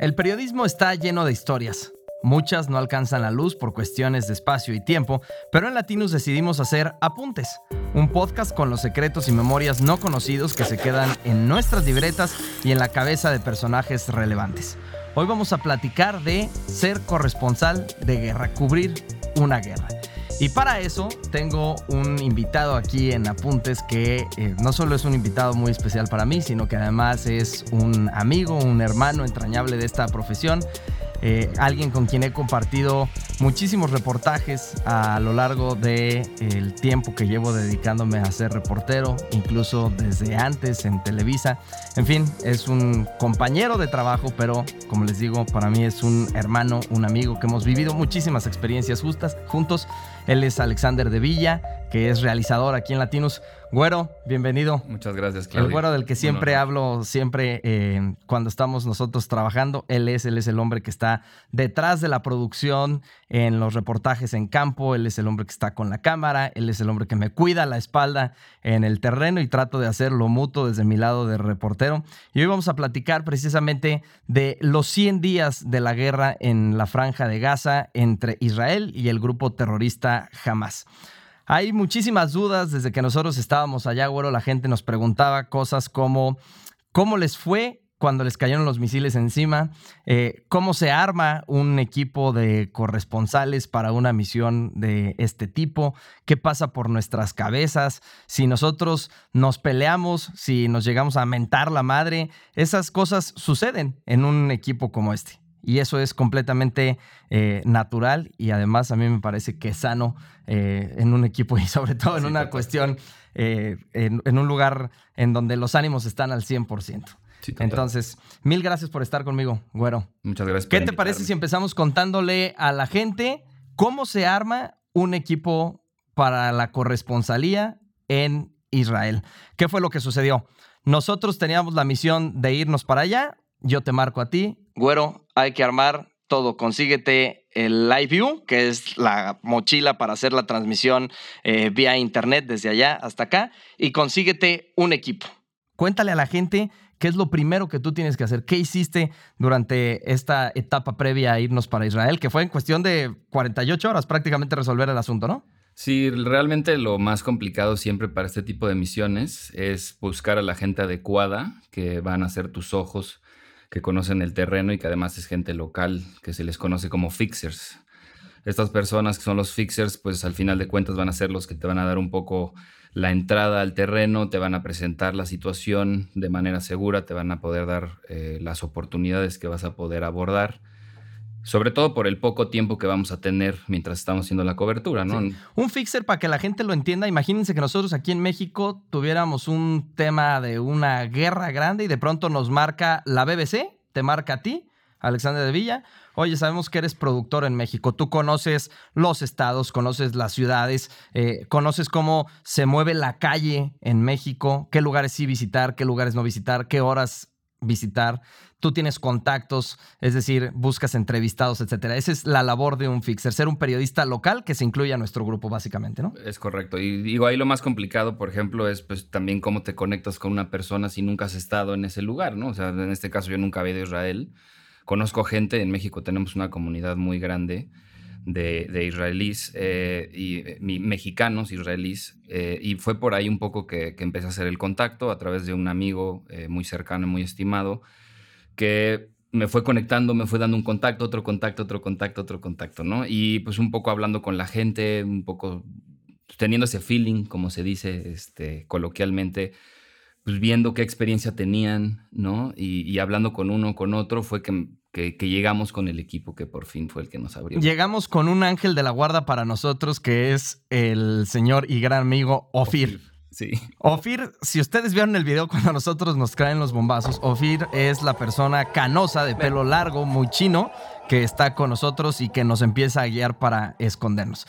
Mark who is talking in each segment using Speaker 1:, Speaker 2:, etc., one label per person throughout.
Speaker 1: El periodismo está lleno de historias. Muchas no alcanzan la luz por cuestiones de espacio y tiempo, pero en Latinos decidimos hacer Apuntes, un podcast con los secretos y memorias no conocidos que se quedan en nuestras libretas y en la cabeza de personajes relevantes. Hoy vamos a platicar de ser corresponsal de guerra, cubrir una guerra. Y para eso tengo un invitado aquí en Apuntes que eh, no solo es un invitado muy especial para mí, sino que además es un amigo, un hermano entrañable de esta profesión. Eh, alguien con quien he compartido muchísimos reportajes a lo largo del el tiempo que llevo dedicándome a ser reportero, incluso desde antes en Televisa. En fin, es un compañero de trabajo, pero como les digo, para mí es un hermano, un amigo que hemos vivido muchísimas experiencias justas, juntos. Él es Alexander de Villa, que es realizador aquí en Latinos. Güero, bienvenido.
Speaker 2: Muchas gracias, Claudio.
Speaker 1: El güero del que siempre hablo, siempre eh, cuando estamos nosotros trabajando. Él es, él es el hombre que está detrás de la producción, en los reportajes en campo. Él es el hombre que está con la cámara. Él es el hombre que me cuida la espalda en el terreno y trato de hacerlo mutuo desde mi lado de reportero. Y hoy vamos a platicar precisamente de los 100 días de la guerra en la franja de Gaza entre Israel y el grupo terrorista Hamas. Hay muchísimas dudas desde que nosotros estábamos allá, güero. La gente nos preguntaba cosas como cómo les fue cuando les cayeron los misiles encima, eh, cómo se arma un equipo de corresponsales para una misión de este tipo, qué pasa por nuestras cabezas, si nosotros nos peleamos, si nos llegamos a mentar la madre, esas cosas suceden en un equipo como este. Y eso es completamente eh, natural y además a mí me parece que es sano eh, en un equipo y sobre todo en una cuestión, eh, en, un lugar en donde los ánimos están al 100%. Entonces, mil gracias por estar conmigo, güero.
Speaker 2: Muchas gracias.
Speaker 1: ¿Qué te parece si empezamos contándole a la gente cómo se arma un equipo para la corresponsalía en Israel? ¿Qué fue lo que sucedió? Nosotros teníamos la misión de irnos para allá, yo te marco a ti, güero, hay que armar todo. Consíguete el Live View, que es la mochila para hacer la transmisión eh, vía internet desde allá hasta acá, y consíguete un equipo. Cuéntale a la gente qué es lo primero que tú tienes que hacer. ¿Qué hiciste durante esta etapa previa a irnos para Israel? Que fue en cuestión de 48 horas prácticamente resolver el asunto, ¿no?
Speaker 2: Sí, realmente lo más complicado siempre para este tipo de misiones es buscar a la gente adecuada, que van a ser tus ojos, que conocen el terreno y que además es gente local, que se les conoce como fixers. Estas personas que son los fixers, pues al final de cuentas van a ser los que te van a dar un poco la entrada al terreno, te van a presentar la situación de manera segura, te van a poder dar eh, las oportunidades que vas a poder abordar sobre todo por el poco tiempo que vamos a tener mientras estamos haciendo la cobertura, ¿no?
Speaker 1: Un fixer, para que la gente lo entienda, imagínense que nosotros aquí en México tuviéramos un tema de una guerra grande y de pronto nos marca la BBC, te marca a ti, Alexander de Villa. Oye, sabemos que eres productor en México. Tú conoces los estados, conoces las ciudades, eh, conoces cómo se mueve la calle en México, qué lugares sí visitar, qué lugares no visitar, qué horas visitar, tú tienes contactos, es decir, buscas entrevistados, etcétera. Esa es la labor de un fixer, ser un periodista local que se incluya a nuestro grupo, básicamente, ¿no?
Speaker 2: Es correcto. Y digo, ahí lo más complicado, por ejemplo, es pues también cómo te conectas con una persona si nunca has estado en ese lugar, ¿no? O sea, en este caso yo nunca había ido a Israel. Conozco gente, en México tenemos una comunidad muy grande de, israelíes eh, y mexicanos israelíes. Eh, y fue por ahí un poco que, empecé a hacer el contacto a través de un amigo eh, muy cercano y muy estimado que me fue conectando, me fue dando un contacto, otro contacto, otro contacto, otro contacto, ¿no? Y pues un poco hablando con la gente, un poco teniendo ese feeling, como se dice este, coloquialmente, pues viendo qué experiencia tenían, ¿no? Y, y hablando con uno, con otro, fue que que, llegamos con el equipo que por fin fue el que nos abrió.
Speaker 1: Llegamos con un ángel de la guarda para nosotros que es el señor y gran amigo Ofir.
Speaker 2: Sí.
Speaker 1: Ofir, si ustedes vieron el video cuando nosotros nos caen los bombazos, Ofir es la persona canosa de pelo largo, muy chino, que está con nosotros y que nos empieza a guiar para escondernos.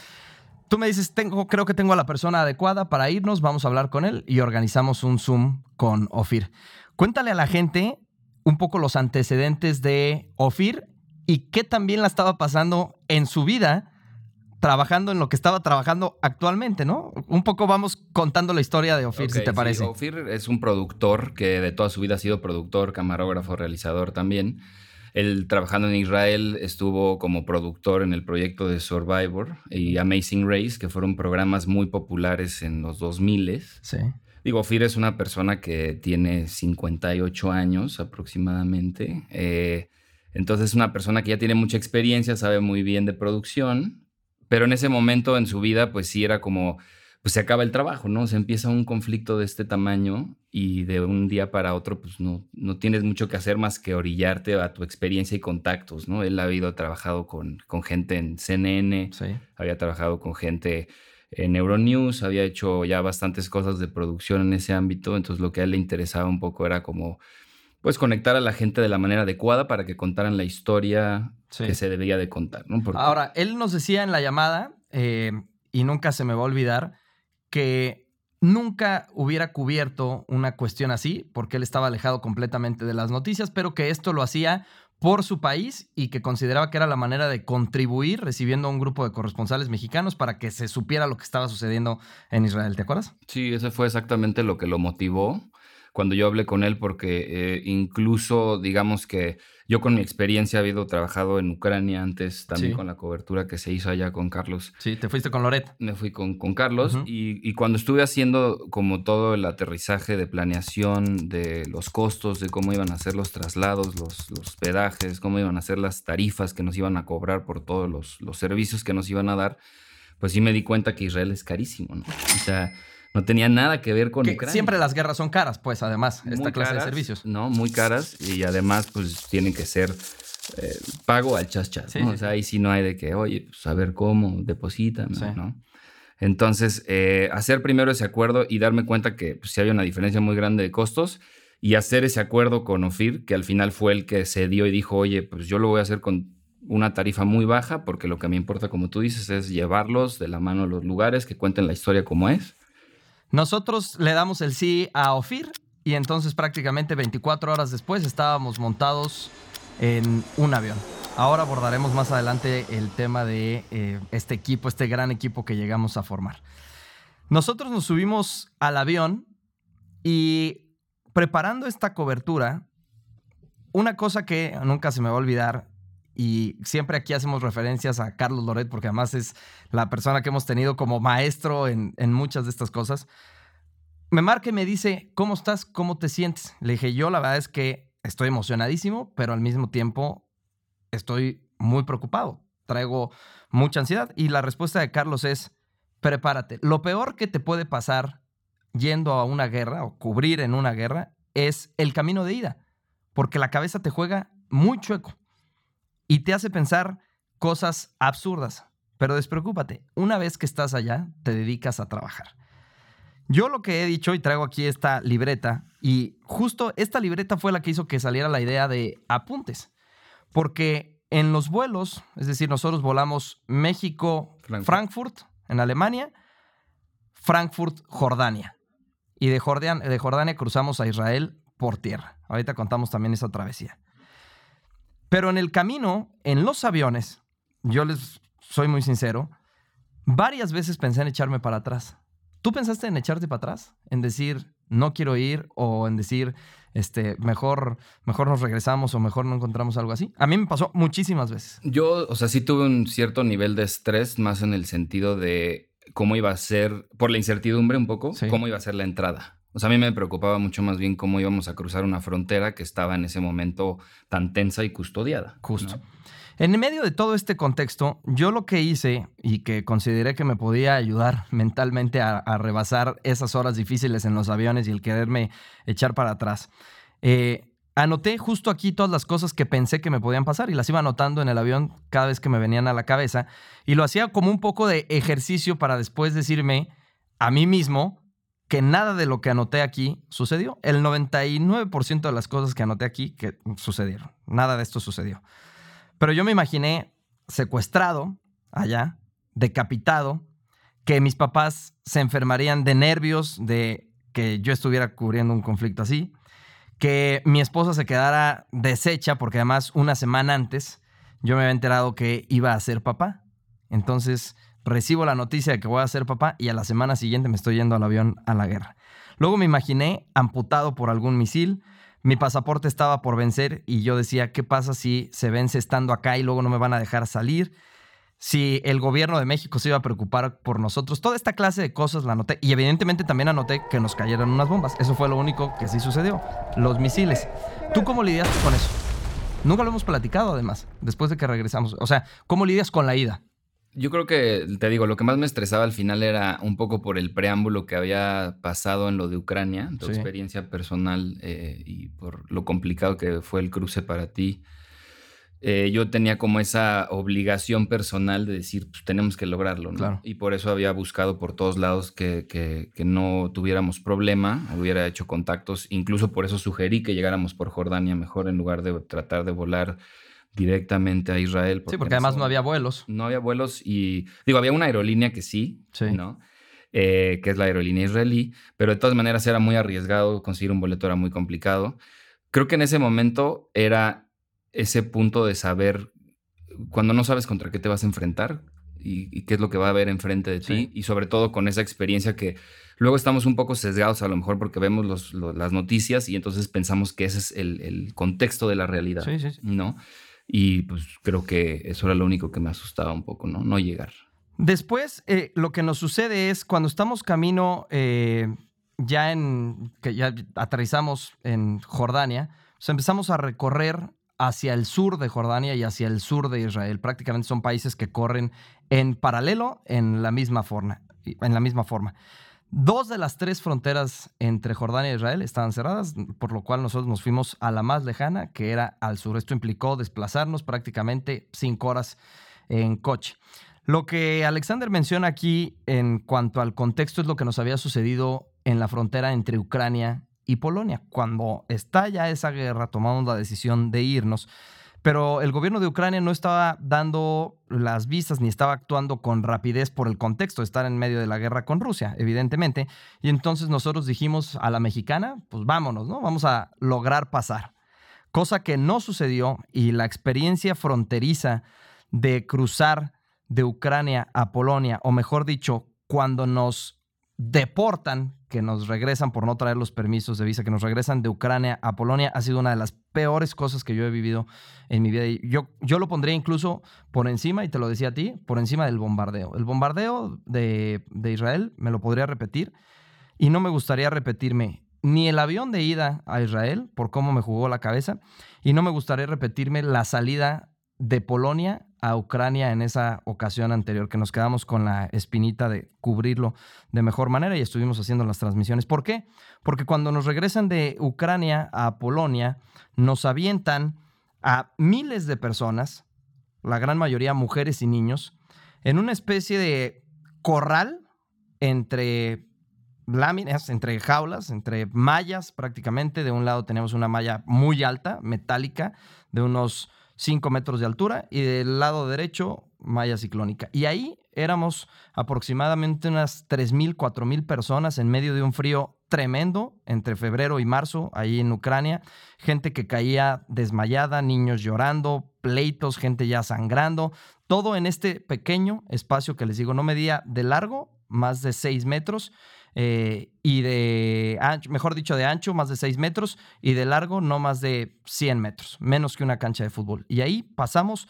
Speaker 1: Tú me dices, tengo, creo que tengo a la persona adecuada para irnos, vamos a hablar con él y organizamos un Zoom con Ofir. Cuéntale a la gente un poco los antecedentes de Ofir y qué también la estaba pasando en su vida trabajando en lo que estaba trabajando actualmente, ¿no? Un poco vamos contando la historia de Ofir, si te parece.
Speaker 2: Ofir es un productor que de toda su vida ha sido productor, camarógrafo, realizador también. Él trabajando en Israel estuvo como productor en el proyecto de Survivor y Amazing Race, que fueron programas muy populares en los 2000.
Speaker 1: Sí.
Speaker 2: Digo, Ofir es una persona que tiene 58 años aproximadamente. Eh, entonces es una persona que ya tiene mucha experiencia, sabe muy bien de producción, pero en ese momento en su vida pues sí era como, pues se acaba el trabajo, ¿no? Se empieza un conflicto de este tamaño y de un día para otro pues no, no tienes mucho que hacer más que orillarte a tu experiencia y contactos, ¿no? Él ha habido trabajado con, con gente en CNN, había trabajado con gente en Euronews, había hecho ya bastantes cosas de producción en ese ámbito, entonces lo que a él le interesaba un poco era como pues conectar a la gente de la manera adecuada para que contaran la historia que se debía de contar. ¿no?
Speaker 1: Ahora, él nos decía en la llamada, eh, y nunca se me va a olvidar, que nunca hubiera cubierto una cuestión así, porque él estaba alejado completamente de las noticias, pero que esto lo hacía por su país y que consideraba que era la manera de contribuir recibiendo a un grupo de corresponsales mexicanos para que se supiera lo que estaba sucediendo en Israel. ¿Te acuerdas?
Speaker 2: Sí, ese fue exactamente lo que lo motivó cuando yo hablé con él, porque eh, incluso, digamos que yo con mi experiencia he habido trabajado en Ucrania antes, también con la cobertura que se hizo allá con Carlos.
Speaker 1: Sí, te fuiste con Loret.
Speaker 2: Me fui con, con Carlos y, cuando estuve haciendo como todo el aterrizaje de planeación de los costos, de cómo iban a ser los traslados, los, los pedajes, cómo iban a ser las tarifas que nos iban a cobrar por todos los, los servicios que nos iban a dar, pues sí me di cuenta que Israel es carísimo, ¿no? O sea no tenía nada que ver con Ucrania.
Speaker 1: Siempre las guerras son caras, pues, además, esta clase de servicios.
Speaker 2: No, muy caras y además, pues, tienen que ser eh, pago al chas chas, ¿no? O sea, ahí sí no hay de que, oye, pues, a ver cómo, deposita, ¿no? Entonces, eh, hacer primero ese acuerdo y darme cuenta que pues, sí había una diferencia muy grande de costos y hacer ese acuerdo con Ofir, que al final fue el que se dio y dijo, oye, pues yo lo voy a hacer con una tarifa muy baja, porque lo que me importa, como tú dices, es llevarlos de la mano a los lugares, que cuenten la historia como es.
Speaker 1: Nosotros le damos el sí a Ofir y entonces prácticamente 24 horas después estábamos montados en un avión. Ahora abordaremos más adelante el tema de eh, este equipo, este gran equipo que llegamos a formar. Nosotros nos subimos al avión y preparando esta cobertura, una cosa que nunca se me va a olvidar y siempre aquí hacemos referencias a Carlos Loret porque además es la persona que hemos tenido como maestro en, muchas de estas cosas. Me marca y me dice, ¿cómo estás? ¿Cómo te sientes? Le dije, yo la verdad es que estoy emocionadísimo, pero al mismo tiempo estoy muy preocupado. Traigo mucha ansiedad. Y la respuesta de Carlos es, prepárate. Lo peor que te puede pasar yendo a una guerra o cubrir en una guerra es el camino de ida, porque la cabeza te juega muy chueco y te hace pensar cosas absurdas. Pero despreocúpate, una vez que estás allá, te dedicas a trabajar. Yo lo que he dicho y traigo aquí esta libreta, y justo esta libreta fue la que hizo que saliera la idea de apuntes, porque en los vuelos, es decir, nosotros volamos México-Frankfurt en Alemania, Frankfurt-Jordania, y de Jordania, de Jordania cruzamos a Israel por tierra. Ahorita contamos también esa travesía. Pero en el camino, en los aviones, yo les soy muy sincero, varias veces pensé en echarme para atrás. ¿Tú pensaste en echarte para atrás? En decir, no quiero ir o en decir, este, mejor, mejor nos regresamos o mejor no encontramos algo así. A mí me pasó muchísimas veces.
Speaker 2: Yo, o sea, sí tuve un cierto nivel de estrés, más en el sentido de cómo iba a ser, por la incertidumbre un poco, cómo iba a ser la entrada. O sea, a mí me preocupaba mucho más bien cómo íbamos a cruzar una frontera que estaba en ese momento tan tensa y custodiada.
Speaker 1: Justo. En medio de todo este contexto, yo lo que hice y que consideré que me podía ayudar mentalmente a, rebasar esas horas difíciles en los aviones y el quererme echar para atrás, eh, anoté justo aquí todas las cosas que pensé que me podían pasar y las iba anotando en el avión cada vez que me venían a la cabeza y lo hacía como un poco de ejercicio para después decirme a mí mismo, que nada de lo que anoté aquí sucedió. El 99% de las cosas que anoté aquí que sucedieron. Nada de esto sucedió. Pero yo me imaginé secuestrado allá, decapitado, que mis papás se enfermarían de nervios de que yo estuviera cubriendo un conflicto así, que mi esposa se quedara deshecha porque además una semana antes yo me había enterado que iba a ser papá. Entonces recibo la noticia de que voy a ser papá y a la semana siguiente me estoy yendo al avión a la guerra. Luego me imaginé amputado por algún misil, mi pasaporte estaba por vencer y yo decía, ¿qué pasa si se vence estando acá y luego no me van a dejar salir? Si el gobierno de México se iba a preocupar por nosotros. Toda esta clase de cosas la anoté. Y evidentemente también anoté que nos cayeran unas bombas. Eso fue lo único que sí sucedió. Los misiles. ¿Tú cómo lidiaste con eso? Nunca lo hemos platicado además, después de que regresamos. O sea, ¿cómo lidias con la ida?
Speaker 2: Yo creo que, te digo, lo que más me estresaba al final era un poco por el preámbulo que había pasado en lo de Ucrania, tu experiencia personal eh, y por lo complicado que fue el cruce para ti. Eh, yo tenía como esa obligación personal de decir, pues tenemos que lograrlo, ¿no? Y por eso había buscado por todos lados que, que, que, no tuviéramos problema, hubiera hecho contactos, incluso por eso sugerí que llegáramos por Jordania mejor en lugar de tratar de volar directamente a Israel.
Speaker 1: sí, porque además no había vuelos.
Speaker 2: No había vuelos y, digo, había una aerolínea que sí, ¿no? Eh, que es la aerolínea israelí, pero de todas maneras era muy arriesgado, conseguir un boleto era muy complicado. Creo que en ese momento era ese punto de saber, cuando no sabes contra qué te vas a enfrentar y, qué es lo que va a haber enfrente de ti, y sobre todo con esa experiencia que luego estamos un poco sesgados a lo mejor porque vemos las noticias y entonces pensamos que ese es el, el contexto de la realidad, sí, sí, ¿no? Y pues creo que eso era lo único que me asustaba un poco, ¿no? No llegar.
Speaker 1: Después, eh, lo que nos sucede es cuando estamos camino eh, ya en, que ya aterrizamos en Jordania, pues empezamos a recorrer hacia el sur de Jordania y hacia el sur de Israel. Prácticamente son países que corren en paralelo en la misma forma. En la misma forma. Dos de las tres fronteras entre Jordania e Israel estaban cerradas, por lo cual nosotros nos fuimos a la más lejana, que era al sur. Esto implicó desplazarnos prácticamente cinco horas en coche. Lo que Alexander menciona aquí en cuanto al contexto es lo que nos había sucedido en la frontera entre Ucrania y Polonia. Cuando estalla esa guerra, tomamos la decisión de irnos pero el gobierno de Ucrania no estaba dando las visas ni estaba actuando con rapidez por el contexto de estar en medio de la guerra con Rusia, evidentemente. Y entonces nosotros dijimos a la mexicana, pues vámonos, ¿no? Vamos a lograr pasar. Cosa que no sucedió y la experiencia fronteriza de cruzar de Ucrania a Polonia, o mejor dicho, cuando nos deportan, que nos regresan por no traer los permisos de visa, que nos regresan de Ucrania a Polonia, ha sido una de las peores cosas que yo he vivido en mi vida. Yo, yo lo pondría incluso por encima, y te lo decía a ti, por encima del bombardeo. El bombardeo de, de Israel me lo podría repetir y no me gustaría repetirme ni el avión de ida a Israel por cómo me jugó la cabeza y no me gustaría repetirme la salida de Polonia a Ucrania en esa ocasión anterior, que nos quedamos con la espinita de cubrirlo de mejor manera y estuvimos haciendo las transmisiones. ¿Por qué? Porque cuando nos regresan de Ucrania a Polonia, nos avientan a miles de personas, la gran mayoría mujeres y niños, en una especie de corral entre láminas, entre jaulas, entre mallas prácticamente. De un lado tenemos una malla muy alta, metálica, de unos 5 metros de altura y del lado derecho malla ciclónica. Y ahí éramos aproximadamente unas 3.000, 4.000 personas en medio de un frío tremendo entre febrero y marzo ahí en Ucrania. Gente que caía desmayada, niños llorando, pleitos, gente ya sangrando. Todo en este pequeño espacio que les digo, no medía de largo, más de 6 metros eh, y de ancho, mejor dicho, de ancho, más de 6 metros, y de largo, no más de 100 metros, menos que una cancha de fútbol. Y ahí pasamos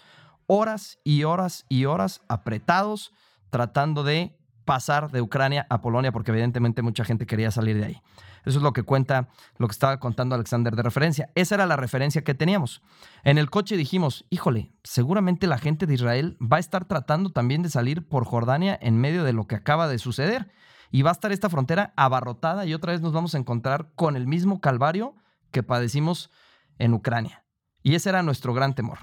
Speaker 1: horas y horas y horas apretados tratando de pasar de Ucrania a Polonia, porque evidentemente mucha gente quería salir de ahí. Eso es lo que cuenta, lo que estaba contando Alexander de referencia. Esa era la referencia que teníamos. En el coche dijimos, híjole, seguramente la gente de Israel va a estar tratando también de salir por Jordania en medio de lo que acaba de suceder y va a estar esta frontera abarrotada y otra vez nos vamos a encontrar con el mismo calvario que padecimos en Ucrania. Y ese era nuestro gran temor.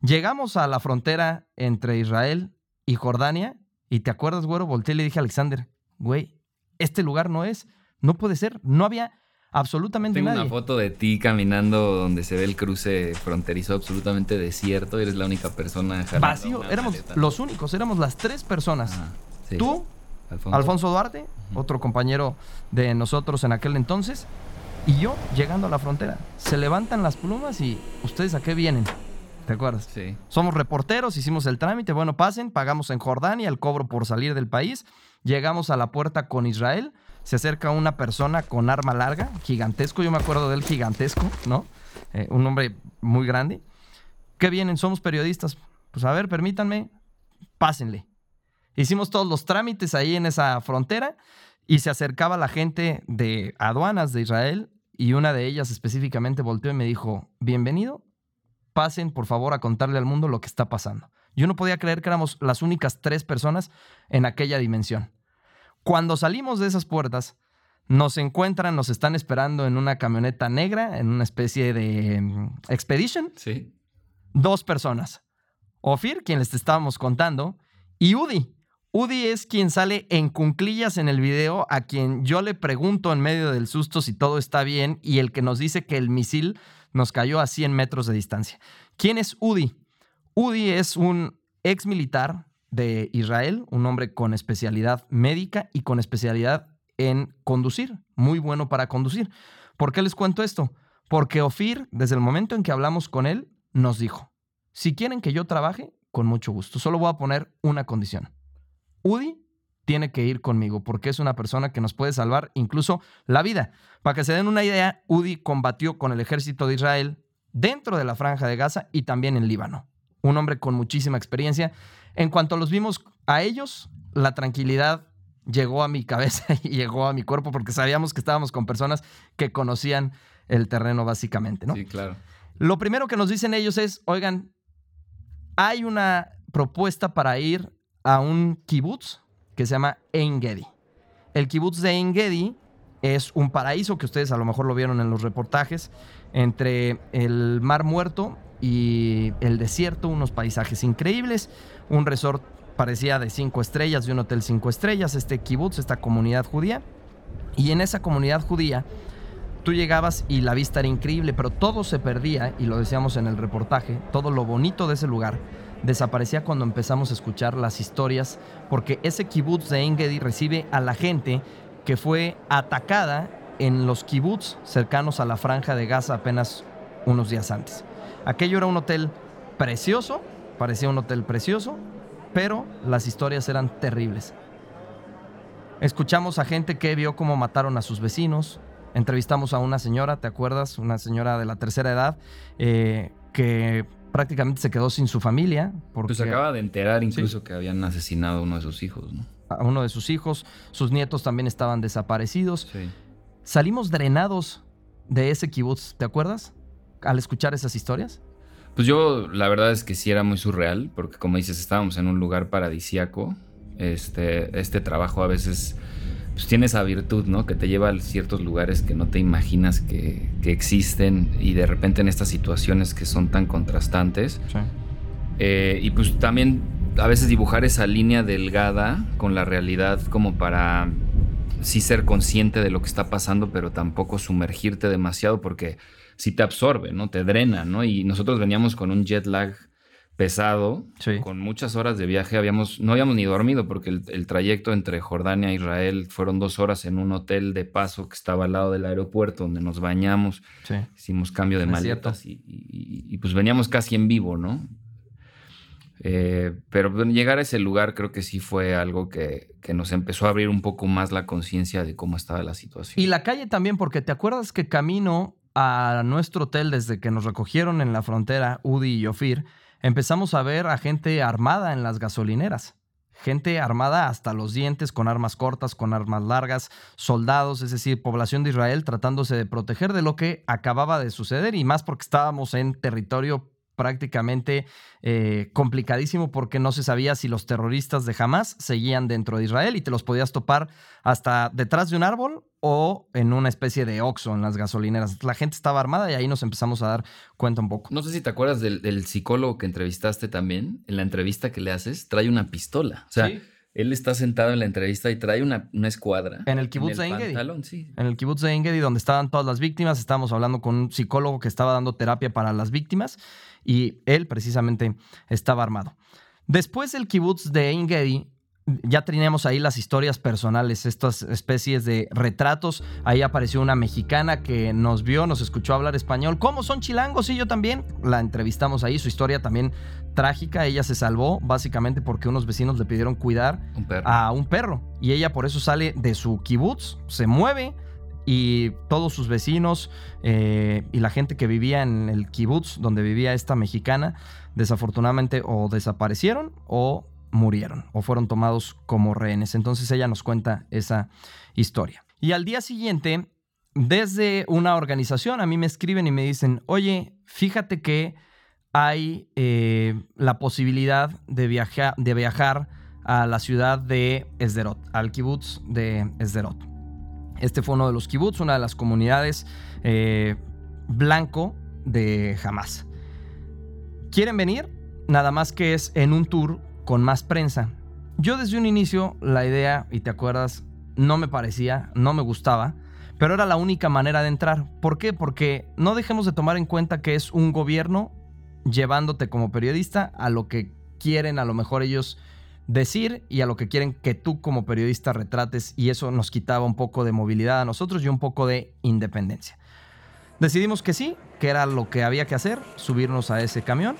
Speaker 1: Llegamos a la frontera entre Israel y Jordania y te acuerdas, güero, volteé y le dije a Alexander, güey, este lugar no es, no puede ser, no había absolutamente
Speaker 2: Tengo
Speaker 1: nadie.
Speaker 2: una foto de ti caminando donde se ve el cruce fronterizo absolutamente desierto, eres la única persona.
Speaker 1: Vacío, éramos los únicos, éramos las tres personas. Tú, Alfonso, Duarte, otro compañero de nosotros en aquel entonces, y yo llegando a la frontera. Se levantan las plumas y ustedes a qué vienen. ¿Te acuerdas?
Speaker 2: Sí.
Speaker 1: Somos reporteros, hicimos el trámite, bueno, pasen, pagamos en Jordania el cobro por salir del país, llegamos a la puerta con Israel, se acerca una persona con arma larga, gigantesco, yo me acuerdo del gigantesco, ¿no? Eh, un hombre muy grande. ¿Qué vienen? Somos periodistas. Pues a ver, permítanme, pásenle. Hicimos todos los trámites ahí en esa frontera y se acercaba la gente de aduanas de Israel y una de ellas específicamente volteó y me dijo, bienvenido, pasen por favor a contarle al mundo lo que está pasando. Yo no podía creer que éramos las únicas tres personas en aquella dimensión. Cuando salimos de esas puertas, nos encuentran, nos están esperando en una camioneta negra, en una especie de mm, expedition.
Speaker 2: Sí.
Speaker 1: Dos personas. Ofir, quien les estábamos contando, y Udi. Udi es quien sale en cunclillas en el video, a quien yo le pregunto en medio del susto si todo está bien y el que nos dice que el misil nos cayó a 100 metros de distancia. ¿ Quién es Udi? Udi es un ex militar de Israel, un hombre con especialidad médica y con especialidad en conducir, muy bueno para conducir. ¿Por qué les cuento esto? Porque Ofir, desde el momento en que hablamos con él, nos dijo, si quieren que yo trabaje, con mucho gusto, solo voy a poner una condición. Udi tiene que ir conmigo porque es una persona que nos puede salvar incluso la vida. Para que se den una idea, Udi combatió con el ejército de Israel dentro de la franja de Gaza y también en Líbano un hombre con muchísima experiencia. En cuanto los vimos a ellos, la tranquilidad llegó a mi cabeza y llegó a mi cuerpo porque sabíamos que estábamos con personas que conocían el terreno básicamente, ¿no?
Speaker 2: Sí, claro.
Speaker 1: Lo primero que nos dicen ellos es, oigan, hay una propuesta para ir a un kibutz que se llama Engedi. El kibutz de Engedi es un paraíso que ustedes a lo mejor lo vieron en los reportajes entre el Mar Muerto y el desierto, unos paisajes increíbles, un resort parecía de cinco estrellas, de un hotel cinco estrellas, este kibutz, esta comunidad judía. Y en esa comunidad judía tú llegabas y la vista era increíble, pero todo se perdía, y lo decíamos en el reportaje, todo lo bonito de ese lugar desaparecía cuando empezamos a escuchar las historias, porque ese kibutz de Engedi recibe a la gente que fue atacada en los kibutz cercanos a la franja de Gaza apenas unos días antes. Aquello era un hotel precioso, parecía un hotel precioso, pero las historias eran terribles. Escuchamos a gente que vio cómo mataron a sus vecinos. Entrevistamos a una señora, ¿te acuerdas? Una señora de la tercera edad eh, que prácticamente se quedó sin su familia.
Speaker 2: Porque pues acaba de enterar incluso que habían asesinado a uno de sus hijos, ¿no?
Speaker 1: A uno de sus hijos. Sus nietos también estaban desaparecidos. Salimos drenados de ese kibutz, ¿te acuerdas? al escuchar esas historias?
Speaker 2: Pues yo la verdad es que sí era muy surreal, porque como dices, estábamos en un lugar paradisiaco. Este, este trabajo a veces pues, tiene esa virtud, ¿no? Que te lleva a ciertos lugares que no te imaginas que, existen y de repente en estas situaciones que son tan contrastantes. Eh, y pues también a veces dibujar esa línea delgada con la realidad como para sí ser consciente de lo que está pasando, pero tampoco sumergirte demasiado porque sí te absorbe, ¿no? Te drena, ¿no? Y nosotros veníamos con un jet lag pesado, con muchas horas de viaje, habíamos, no habíamos ni dormido porque el, trayecto entre Jordania e Israel fueron dos horas en un hotel de paso que estaba al lado del aeropuerto donde nos bañamos, hicimos cambio de maletas y, pues veníamos casi en vivo, ¿no? Eh, pero llegar a ese lugar creo que sí fue algo que, que nos empezó a abrir un poco más la conciencia de cómo estaba la situación.
Speaker 1: Y la calle también, porque te acuerdas que camino a nuestro hotel desde que nos recogieron en la frontera Udi y Ofir, empezamos a ver a gente armada en las gasolineras. Gente armada hasta los dientes, con armas cortas, con armas largas, soldados, es decir, población de Israel tratándose de proteger de lo que acababa de suceder y más porque estábamos en territorio prácticamente eh, complicadísimo porque no se sabía si los terroristas de Hamas seguían dentro de Israel y te los podías topar hasta detrás de un árbol o en una especie de oxo en las gasolineras. La gente estaba armada y ahí nos empezamos a dar cuenta un poco.
Speaker 2: No sé si te acuerdas del, psicólogo que entrevistaste también. En la entrevista que le haces, trae una pistola. O sea, él está sentado en la entrevista y trae una, escuadra.
Speaker 1: En el kibbutz de Engedi. En el kibbutz de Engedi, donde estaban todas las víctimas. Estábamos hablando con un psicólogo que estaba dando terapia para las víctimas y él precisamente estaba armado. Después del kibbutz de Engedi, ya teníamos ahí las historias personales, estas especies de retratos. Ahí apareció una mexicana que nos vio, nos escuchó hablar español. ¿Cómo son chilangos? Y yo también. La entrevistamos ahí, su historia también trágica. Ella se salvó básicamente porque unos vecinos le pidieron cuidar a un perro. Y ella por eso sale de su kibutz, se mueve y todos sus vecinos eh, y la gente que vivía en el kibutz donde vivía esta mexicana, desafortunadamente o desaparecieron o murieron o fueron tomados como rehenes. Entonces ella nos cuenta esa historia. Y al día siguiente, desde una organización, a mí me escriben y me dicen, oye, fíjate que hay eh, la posibilidad de, viajar, de viajar a la ciudad de Esderot, al kibutz de Esderot. Este fue uno de los kibutz, una de las comunidades eh, blanco de Hamas. ¿Quieren venir? Nada más que es en un tour con más prensa. Yo desde un inicio la idea, y te acuerdas, no me parecía, no me gustaba, pero era la única manera de entrar. ¿Por qué? Porque no dejemos de tomar en cuenta que es un gobierno llevándote como periodista a lo que quieren a lo mejor ellos decir y a lo que quieren que tú como periodista retrates y eso nos quitaba un poco de movilidad a nosotros y un poco de independencia. Decidimos que sí, que era lo que había que hacer, subirnos a ese camión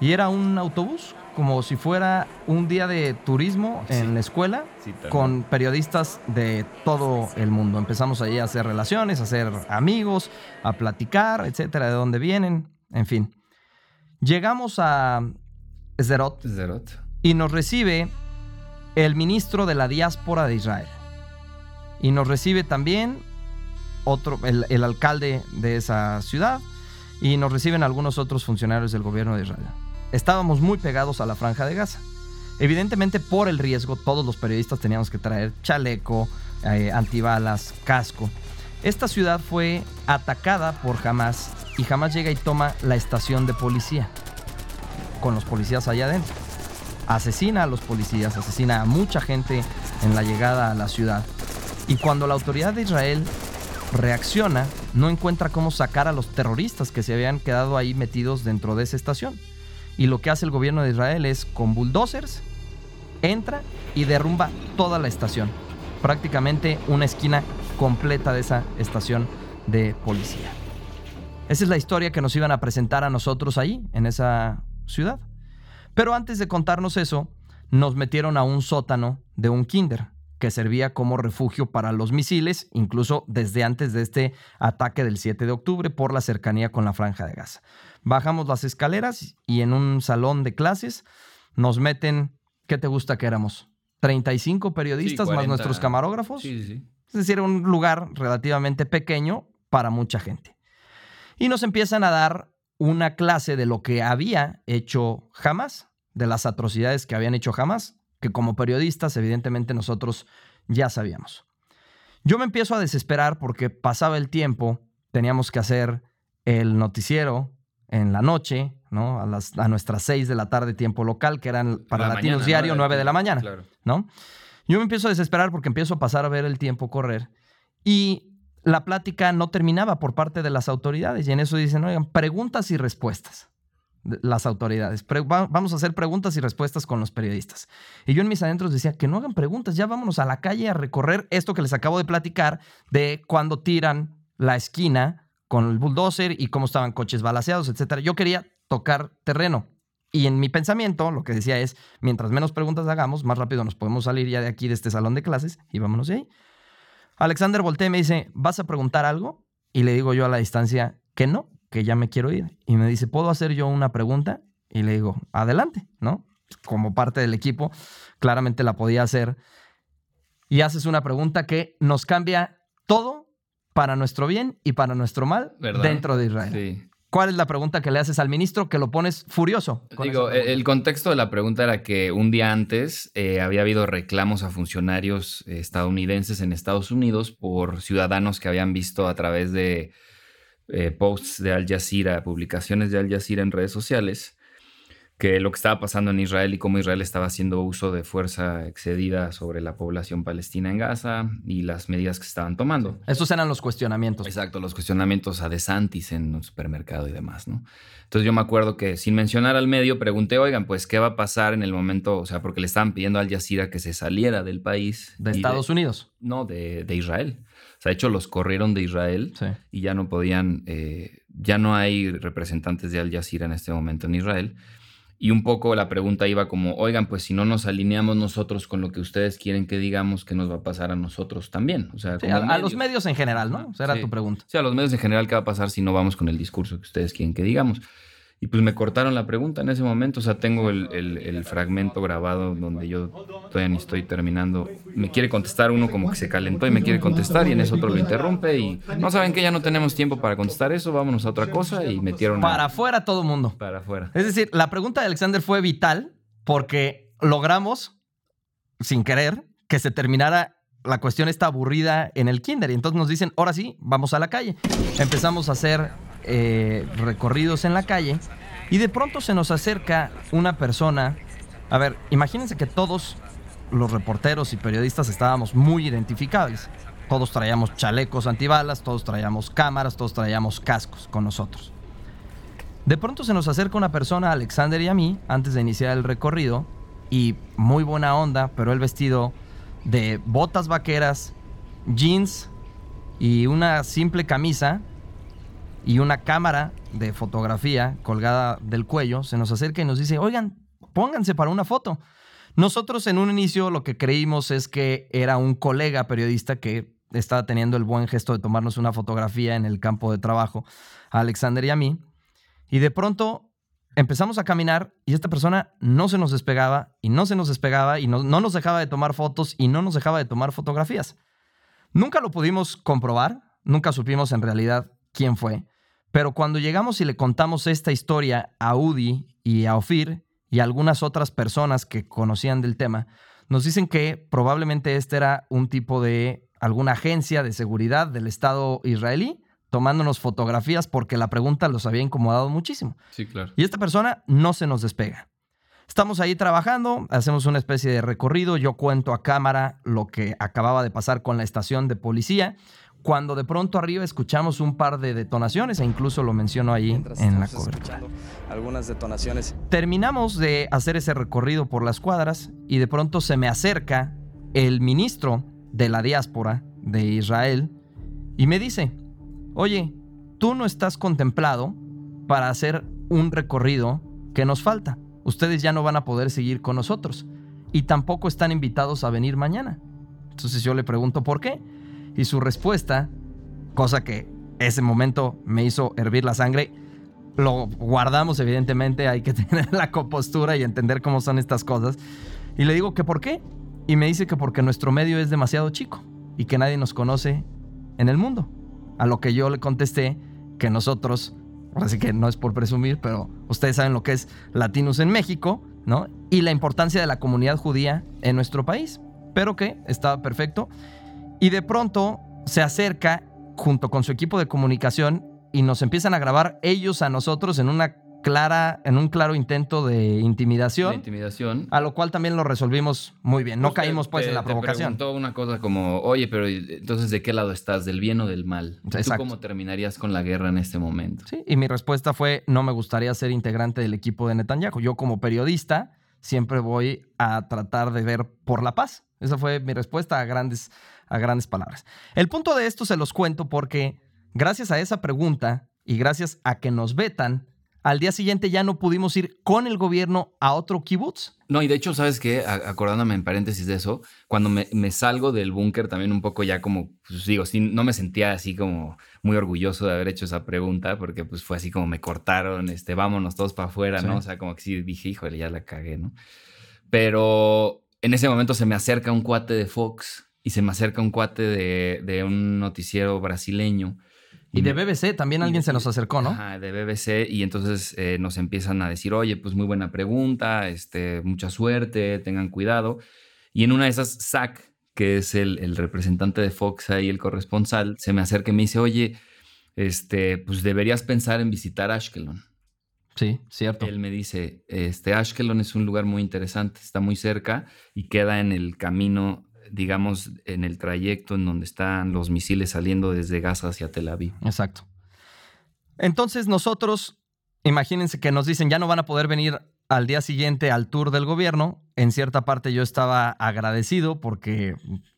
Speaker 1: y era un autobús como si fuera un día de turismo en la escuela con periodistas de todo el mundo. Empezamos ahí a hacer relaciones, a hacer amigos, a platicar, etcétera, de dónde vienen, en fin. Llegamos a Zerot, y nos recibe el ministro de la diáspora de Israel. Y nos recibe también otro, el, alcalde de esa ciudad y nos reciben algunos otros funcionarios del gobierno de Israel estábamos muy pegados a la franja de Gaza. Evidentemente por el riesgo, todos los periodistas teníamos que traer chaleco, eh, antibalas, casco. Esta ciudad fue atacada por Hamas y Hamas llega y toma la estación de policía, con los policías allá adentro. Asesina a los policías, asesina a mucha gente en la llegada a la ciudad. Y cuando la autoridad de Israel reacciona, no encuentra cómo sacar a los terroristas que se habían quedado ahí metidos dentro de esa estación. Y lo que hace el gobierno de Israel es con bulldozers, entra y derrumba toda la estación. Prácticamente una esquina completa de esa estación de policía. Esa es la historia que nos iban a presentar a nosotros ahí, en esa ciudad. Pero antes de contarnos eso, nos metieron a un sótano de un kinder que servía como refugio para los misiles, incluso desde antes de este ataque del 7 de octubre por la cercanía con la franja de Gaza. Bajamos las escaleras y en un salón de clases nos meten, ¿qué te gusta que éramos? 35 periodistas más nuestros camarógrafos. Sí, sí. Es decir, un lugar relativamente pequeño para mucha gente. Y nos empiezan a dar una clase de lo que había hecho jamás, de las atrocidades que habían hecho jamás, que como periodistas evidentemente nosotros ya sabíamos. Yo me empiezo a desesperar porque pasaba el tiempo, teníamos que hacer el noticiero, en la noche, ¿no? A, las, a nuestras 6 de la tarde tiempo local, que eran para Latinos Diario 9 de la mañana, ¿no? Yo me empiezo a desesperar porque empiezo a pasar a ver el tiempo correr y la plática no terminaba por parte de las autoridades y en eso dicen, oigan, preguntas y respuestas. Las autoridades. vamos a hacer preguntas y respuestas con los periodistas. Y yo en mis adentros decía que no hagan preguntas, ya vámonos a la calle a recorrer esto que les acabo de platicar de cuando tiran la esquina con el bulldozer y cómo estaban coches balaseados, etcétera. Yo quería tocar terreno. Y en mi pensamiento, lo que decía es, mientras menos preguntas hagamos, más rápido nos podemos salir ya de aquí, de este salón de clases, y vámonos de ahí. Alexander voltea y me dice, ¿vas a preguntar algo? Y le digo yo a la distancia que no, que ya me quiero ir. Y me dice, ¿puedo hacer yo una pregunta? Y le digo, adelante, ¿no? Como parte del equipo, claramente la podía hacer. Y haces una pregunta que nos cambia todo para nuestro bien y para nuestro mal dentro de Israel. ¿Cuál es la pregunta que le haces al ministro que lo pones furioso?
Speaker 2: Digo, el contexto de la pregunta era que un día antes eh, había habido reclamos a funcionarios estadounidenses en Estados Unidos por ciudadanos que habían visto a través de eh, posts de Al Jazeera, publicaciones de Al Jazeera en redes sociales, que lo que estaba pasando en Israel y cómo Israel estaba haciendo uso de fuerza excedida sobre la población palestina en Gaza y las medidas que se estaban tomando.
Speaker 1: Estos eran los cuestionamientos.
Speaker 2: Exacto, los cuestionamientos a DeSantis en un supermercado y demás, ¿no? Entonces yo me acuerdo que sin mencionar al medio pregunté, oigan, pues, ¿qué va a pasar en el momento? O sea, porque le estaban pidiendo al Jazeera que se saliera del país.
Speaker 1: ¿De Estados Unidos?
Speaker 2: No, de, Israel. O sea, de hecho, los corrieron de Israel y ya no podían, eh, ya no hay representantes de Al Jazeera en este momento en Israel. Y un poco la pregunta iba como, oigan, pues si no nos alineamos nosotros con lo que ustedes quieren que digamos, ¿qué nos va a pasar a nosotros también? O sea,
Speaker 1: a, los medios en general, ¿no? O sea, era tu pregunta.
Speaker 2: Sí, a los medios en general, ¿qué va a pasar si no vamos con el discurso que ustedes quieren que digamos? Y pues me cortaron la pregunta en ese momento. O sea, tengo el, fragmento grabado donde yo todavía ni estoy terminando. Me quiere contestar uno como que se calentó y me quiere contestar y en eso otro lo interrumpe y no saben que ya no tenemos tiempo para contestar eso, vámonos a otra cosa y metieron...
Speaker 1: Para afuera todo mundo.
Speaker 2: Para afuera.
Speaker 1: Es decir, la pregunta de Alexander fue vital porque logramos, sin querer, que se terminara la cuestión esta aburrida en el kinder. Y entonces nos dicen, ahora sí, vamos a la calle. Empezamos a hacer eh, recorridos en la calle y de pronto se nos acerca una persona. A ver, imagínense que todos los reporteros y periodistas estábamos muy identificables. Todos traíamos chalecos antibalas, todos traíamos cámaras, todos traíamos cascos con nosotros. De pronto se nos acerca una persona, Alexander y a mí, antes de iniciar el recorrido, y muy buena onda, pero el vestido de botas vaqueras, jeans y una simple camisa y una cámara de fotografía colgada del cuello se nos acerca y nos dice, oigan, pónganse para una foto. Nosotros en un inicio lo que creímos es que era un colega periodista que estaba teniendo el buen gesto de tomarnos una fotografía en el campo de trabajo, a Alexander y a mí, y de pronto empezamos a caminar y esta persona no se nos despegaba y no se nos despegaba y no, no nos dejaba de tomar fotos y no nos dejaba de tomar fotografías. Nunca lo pudimos comprobar, nunca supimos en realidad quién fue, pero cuando llegamos y le contamos esta historia a Udi y a Ofir y a algunas otras personas que conocían del tema, nos dicen que probablemente este era un tipo de alguna agencia de seguridad del Estado israelí tomándonos fotografías porque la pregunta los había incomodado muchísimo.
Speaker 2: Sí, claro.
Speaker 1: Y esta persona no se nos despega. Estamos ahí trabajando, hacemos una especie de recorrido, yo cuento a cámara lo que acababa de pasar con la estación de policía cuando de pronto arriba escuchamos un par de detonaciones e incluso lo menciono ahí en la cobertura.
Speaker 3: Algunas detonaciones.
Speaker 1: Terminamos de hacer ese recorrido por las cuadras y de pronto se me acerca el ministro de la diáspora de Israel y me dice, oye, tú no estás contemplado para hacer un recorrido que nos falta. Ustedes ya no van a poder seguir con nosotros y tampoco están invitados a venir mañana. Entonces yo le pregunto por qué y su respuesta, cosa que ese momento me hizo hervir la sangre, lo guardamos evidentemente, hay que tener la compostura y entender cómo son estas cosas. Y le digo que por qué. Y me dice que porque nuestro medio es demasiado chico y que nadie nos conoce en el mundo. A lo que yo le contesté que nosotros, ahora sí que no es por presumir, pero ustedes saben lo que es Latinos en México, ¿no? Y la importancia de la comunidad judía en nuestro país. Pero que estaba perfecto y de pronto se acerca junto con su equipo de comunicación y nos empiezan a grabar ellos a nosotros en una clara, en un claro intento de intimidación.
Speaker 2: intimidación.
Speaker 1: A lo cual también lo resolvimos muy bien. No caímos pues en la provocación.
Speaker 2: Te una cosa como, oye, pero entonces ¿de qué lado estás? ¿Del bien o del mal? ¿Tú cómo terminarías con la guerra en este momento?
Speaker 1: Sí, y mi respuesta fue, no me gustaría ser integrante del equipo de Netanyahu. Yo como periodista siempre voy a tratar de ver por la paz. Esa fue mi respuesta a grandes a grandes palabras. El punto de esto se los cuento porque gracias a esa pregunta y gracias a que nos vetan, al día siguiente ya no pudimos ir con el gobierno a otro kibutz.
Speaker 2: No, y de hecho, ¿sabes qué? Acordándome en paréntesis de eso, cuando me, salgo del búnker también un poco ya como, pues digo, sí, no me sentía así como muy orgulloso de haber hecho esa pregunta, porque pues fue así como me cortaron, este, vámonos todos para afuera, ¿no? O sea, como que sí dije, híjole, ya la cagué, ¿no? Pero en ese momento se me acerca un cuate de Fox y se me acerca un cuate de, un noticiero brasileño.
Speaker 1: Y, de BBC también alguien se nos acercó, ¿no?
Speaker 2: Ajá, de BBC. Y entonces eh, nos empiezan a decir, oye, pues muy buena pregunta, este, mucha suerte, tengan cuidado. Y en una de esas, Zach, que es el, representante de Fox ahí, el corresponsal, se me acerca y me dice, oye, este, pues deberías pensar en visitar Ashkelon.
Speaker 1: Sí, cierto.
Speaker 2: Él me dice, este Ashkelon es un lugar muy interesante, está muy cerca y queda en el camino, digamos, en el trayecto en donde están los misiles saliendo desde Gaza hacia Tel Aviv.
Speaker 1: Exacto. Entonces nosotros, imagínense que nos dicen, ya no van a poder venir al día siguiente al tour del gobierno. En cierta parte yo estaba agradecido porque,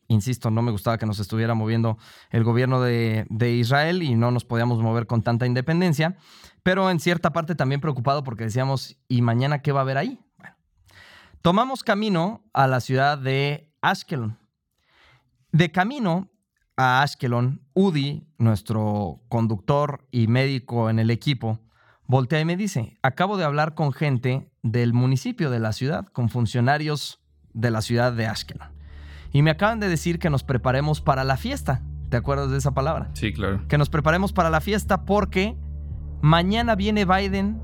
Speaker 1: insisto, no me gustaba que nos estuviera moviendo el gobierno de, de, Israel y no nos podíamos mover con tanta independencia. Pero en cierta parte también preocupado porque decíamos, ¿y mañana qué va a haber ahí? Bueno, tomamos camino a la ciudad de Ashkelon. De camino a Ashkelon, Udi, nuestro conductor y médico en el equipo, voltea y me dice, acabo de hablar con gente del municipio de la ciudad, con funcionarios de la ciudad de Ashkelon. Y me acaban de decir que nos preparemos para la fiesta. ¿Te acuerdas de esa palabra?
Speaker 2: Sí, claro.
Speaker 1: Que nos preparemos para la fiesta porque mañana viene Biden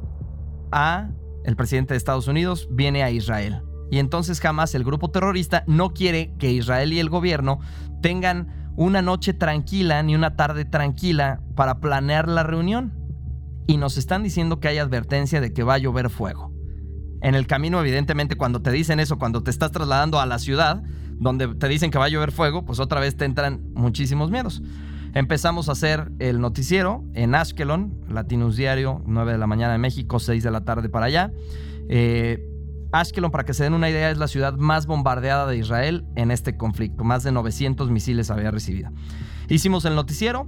Speaker 1: a, el presidente de Estados Unidos, viene a Israel. Y entonces jamás el grupo terrorista no quiere que Israel y el gobierno tengan una noche tranquila ni una tarde tranquila para planear la reunión. Y nos están diciendo que hay advertencia de que va a llover fuego. En el camino, evidentemente, cuando te dicen eso, cuando te estás trasladando a la ciudad, donde te dicen que va a llover fuego, pues otra vez te entran muchísimos miedos. Empezamos a hacer el noticiero en Ashkelon, Latinus Diario, 9 de la mañana de México, 6 de la tarde para allá. Eh, Ashkelon, para que se den una idea, es la ciudad más bombardeada de Israel en este conflicto. Más de 900 misiles había recibido. Hicimos el noticiero,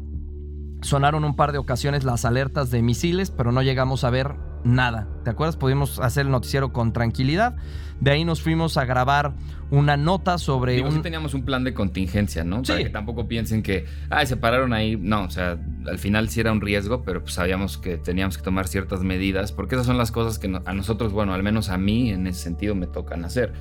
Speaker 1: sonaron un par de ocasiones las alertas de misiles, pero no llegamos a ver nada. ¿Te acuerdas? Pudimos hacer el noticiero con tranquilidad. De ahí nos fuimos a grabar una nota sobre.
Speaker 2: Digo, sí teníamos un plan de contingencia, ¿no? Para que tampoco piensen que, ay, se pararon ahí. No, o sea, al final sí era un riesgo, pero pues sabíamos que teníamos que tomar ciertas medidas, porque esas son las cosas que a nosotros, bueno, al menos a mí en ese sentido me tocan hacer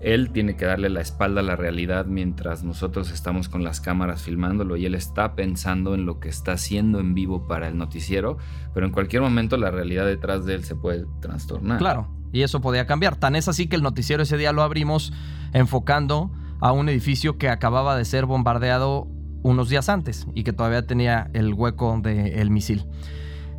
Speaker 2: él tiene que darle la espalda a la realidad mientras nosotros estamos con las cámaras filmándolo y él está pensando en lo que está haciendo en vivo para el noticiero, pero en cualquier momento la realidad detrás de él se puede trastornar.
Speaker 1: Claro, y eso podía cambiar. Tan es así que el noticiero ese día lo abrimos enfocando a un edificio que acababa de ser bombardeado unos días antes y que todavía tenía el hueco del misil.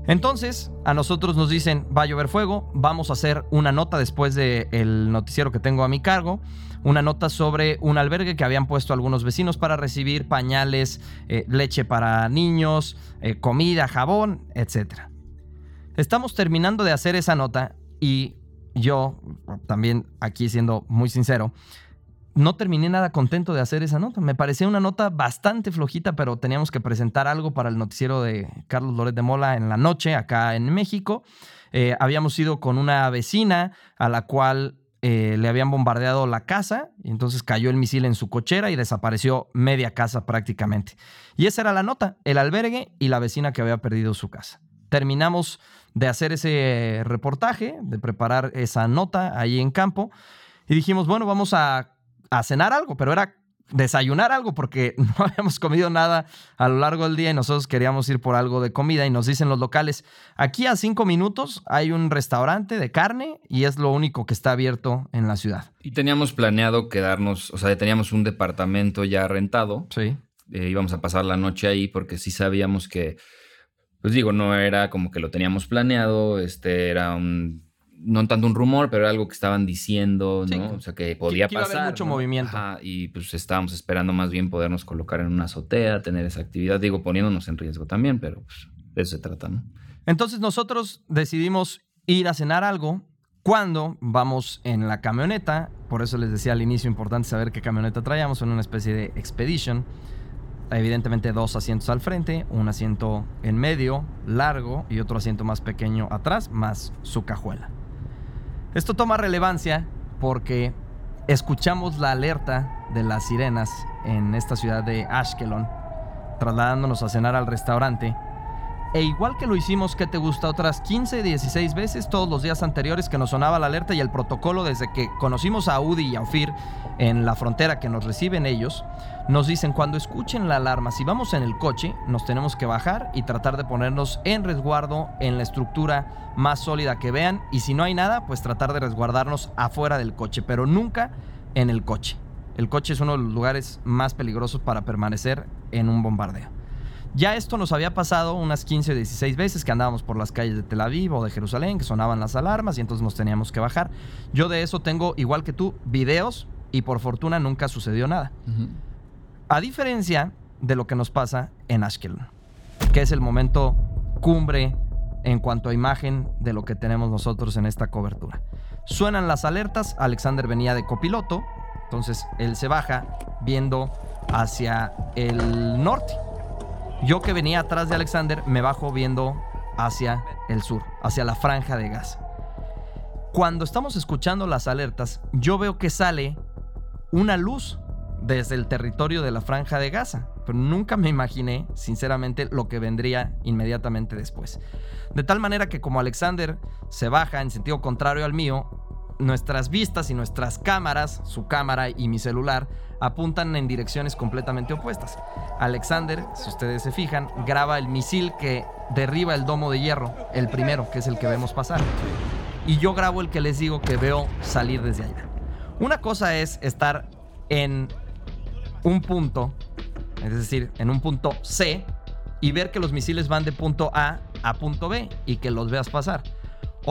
Speaker 1: Entonces, a nosotros nos dicen, va a llover fuego, vamos a hacer una nota después del noticiero que tengo a mi cargo, una nota sobre un albergue que habían puesto algunos vecinos para recibir pañales, eh, leche para niños, eh, comida, jabón, etc. Estamos terminando de hacer esa nota y yo, también aquí siendo muy sincero, no terminé nada contento de hacer esa nota. Me parecía una nota bastante flojita, pero teníamos que presentar algo para el noticiero de Carlos Loret de Mola en la noche, acá en México. Eh, habíamos ido con una vecina a la cual eh, le habían bombardeado la casa, y entonces cayó el misil en su cochera y desapareció media casa prácticamente. Y esa era la nota, el albergue y la vecina que había perdido su casa. Terminamos de hacer ese reportaje, de preparar esa nota ahí en campo, y dijimos, bueno, vamos a a cenar algo, pero era desayunar algo porque no habíamos comido nada a lo largo del día y nosotros queríamos ir por algo de comida y nos dicen los locales, aquí a cinco minutos hay un restaurante de carne y es lo único que está abierto en la ciudad.
Speaker 2: Y teníamos planeado quedarnos, o sea, teníamos un departamento ya rentado.
Speaker 1: Sí.
Speaker 2: Eh, íbamos a pasar la noche ahí porque sí sabíamos que, pues digo, no era como que lo teníamos planeado, este era un no tanto un rumor, pero era algo que estaban diciendo, ¿no? O sea, que podía
Speaker 1: que,
Speaker 2: que pasar.
Speaker 1: mucho movimiento.
Speaker 2: y pues estábamos esperando más bien podernos colocar en una azotea, tener esa actividad, digo, poniéndonos en riesgo también, pero pues de eso se trata, ¿no?
Speaker 1: Entonces nosotros decidimos ir a cenar algo cuando vamos en la camioneta, por eso les decía al inicio, importante saber qué camioneta traíamos, en una especie de Expedition. Evidentemente dos asientos al frente, un asiento en medio, largo, y otro asiento más pequeño atrás, más su cajuela. Esto toma relevancia porque escuchamos la alerta de las sirenas en esta ciudad de Ashkelon, trasladándonos a cenar al restaurante e igual que lo hicimos, que te gusta? Otras 15, 16 veces todos los días anteriores que nos sonaba la alerta y el protocolo desde que conocimos a Udi y a Ofir en la frontera que nos reciben ellos, nos dicen cuando escuchen la alarma, si vamos en el coche, nos tenemos que bajar y tratar de ponernos en resguardo en la estructura más sólida que vean y si no hay nada, pues tratar de resguardarnos afuera del coche, pero nunca en el coche. El coche es uno de los lugares más peligrosos para permanecer en un bombardeo. Ya esto nos había pasado unas 15 o 16 veces que andábamos por las calles de Tel Aviv o de Jerusalén, que sonaban las alarmas y entonces nos teníamos que bajar. Yo de eso tengo, igual que tú, videos y por fortuna nunca sucedió nada. A diferencia de lo que nos pasa en Ashkelon, que es el momento cumbre en cuanto a imagen de lo que tenemos nosotros en esta cobertura. Suenan las alertas, Alexander venía de copiloto, entonces él se baja viendo hacia el norte. Yo que venía atrás de Alexander me bajo viendo hacia el sur, hacia la franja de Gaza. Cuando estamos escuchando las alertas, yo veo que sale una luz desde el territorio de la franja de Gaza, pero nunca me imaginé, sinceramente, lo que vendría inmediatamente después. De tal manera que como Alexander se baja en sentido contrario al mío, nuestras vistas y nuestras cámaras, su cámara y mi celular, apuntan en direcciones completamente opuestas. Alexander, si ustedes se fijan, graba el misil que derriba el domo de hierro, el primero, que es el que vemos pasar. Y yo grabo el que les digo que veo salir desde allá. Una cosa es estar en un punto, es decir, en un punto C, y ver que los misiles van de punto A a punto B y que los veas pasar.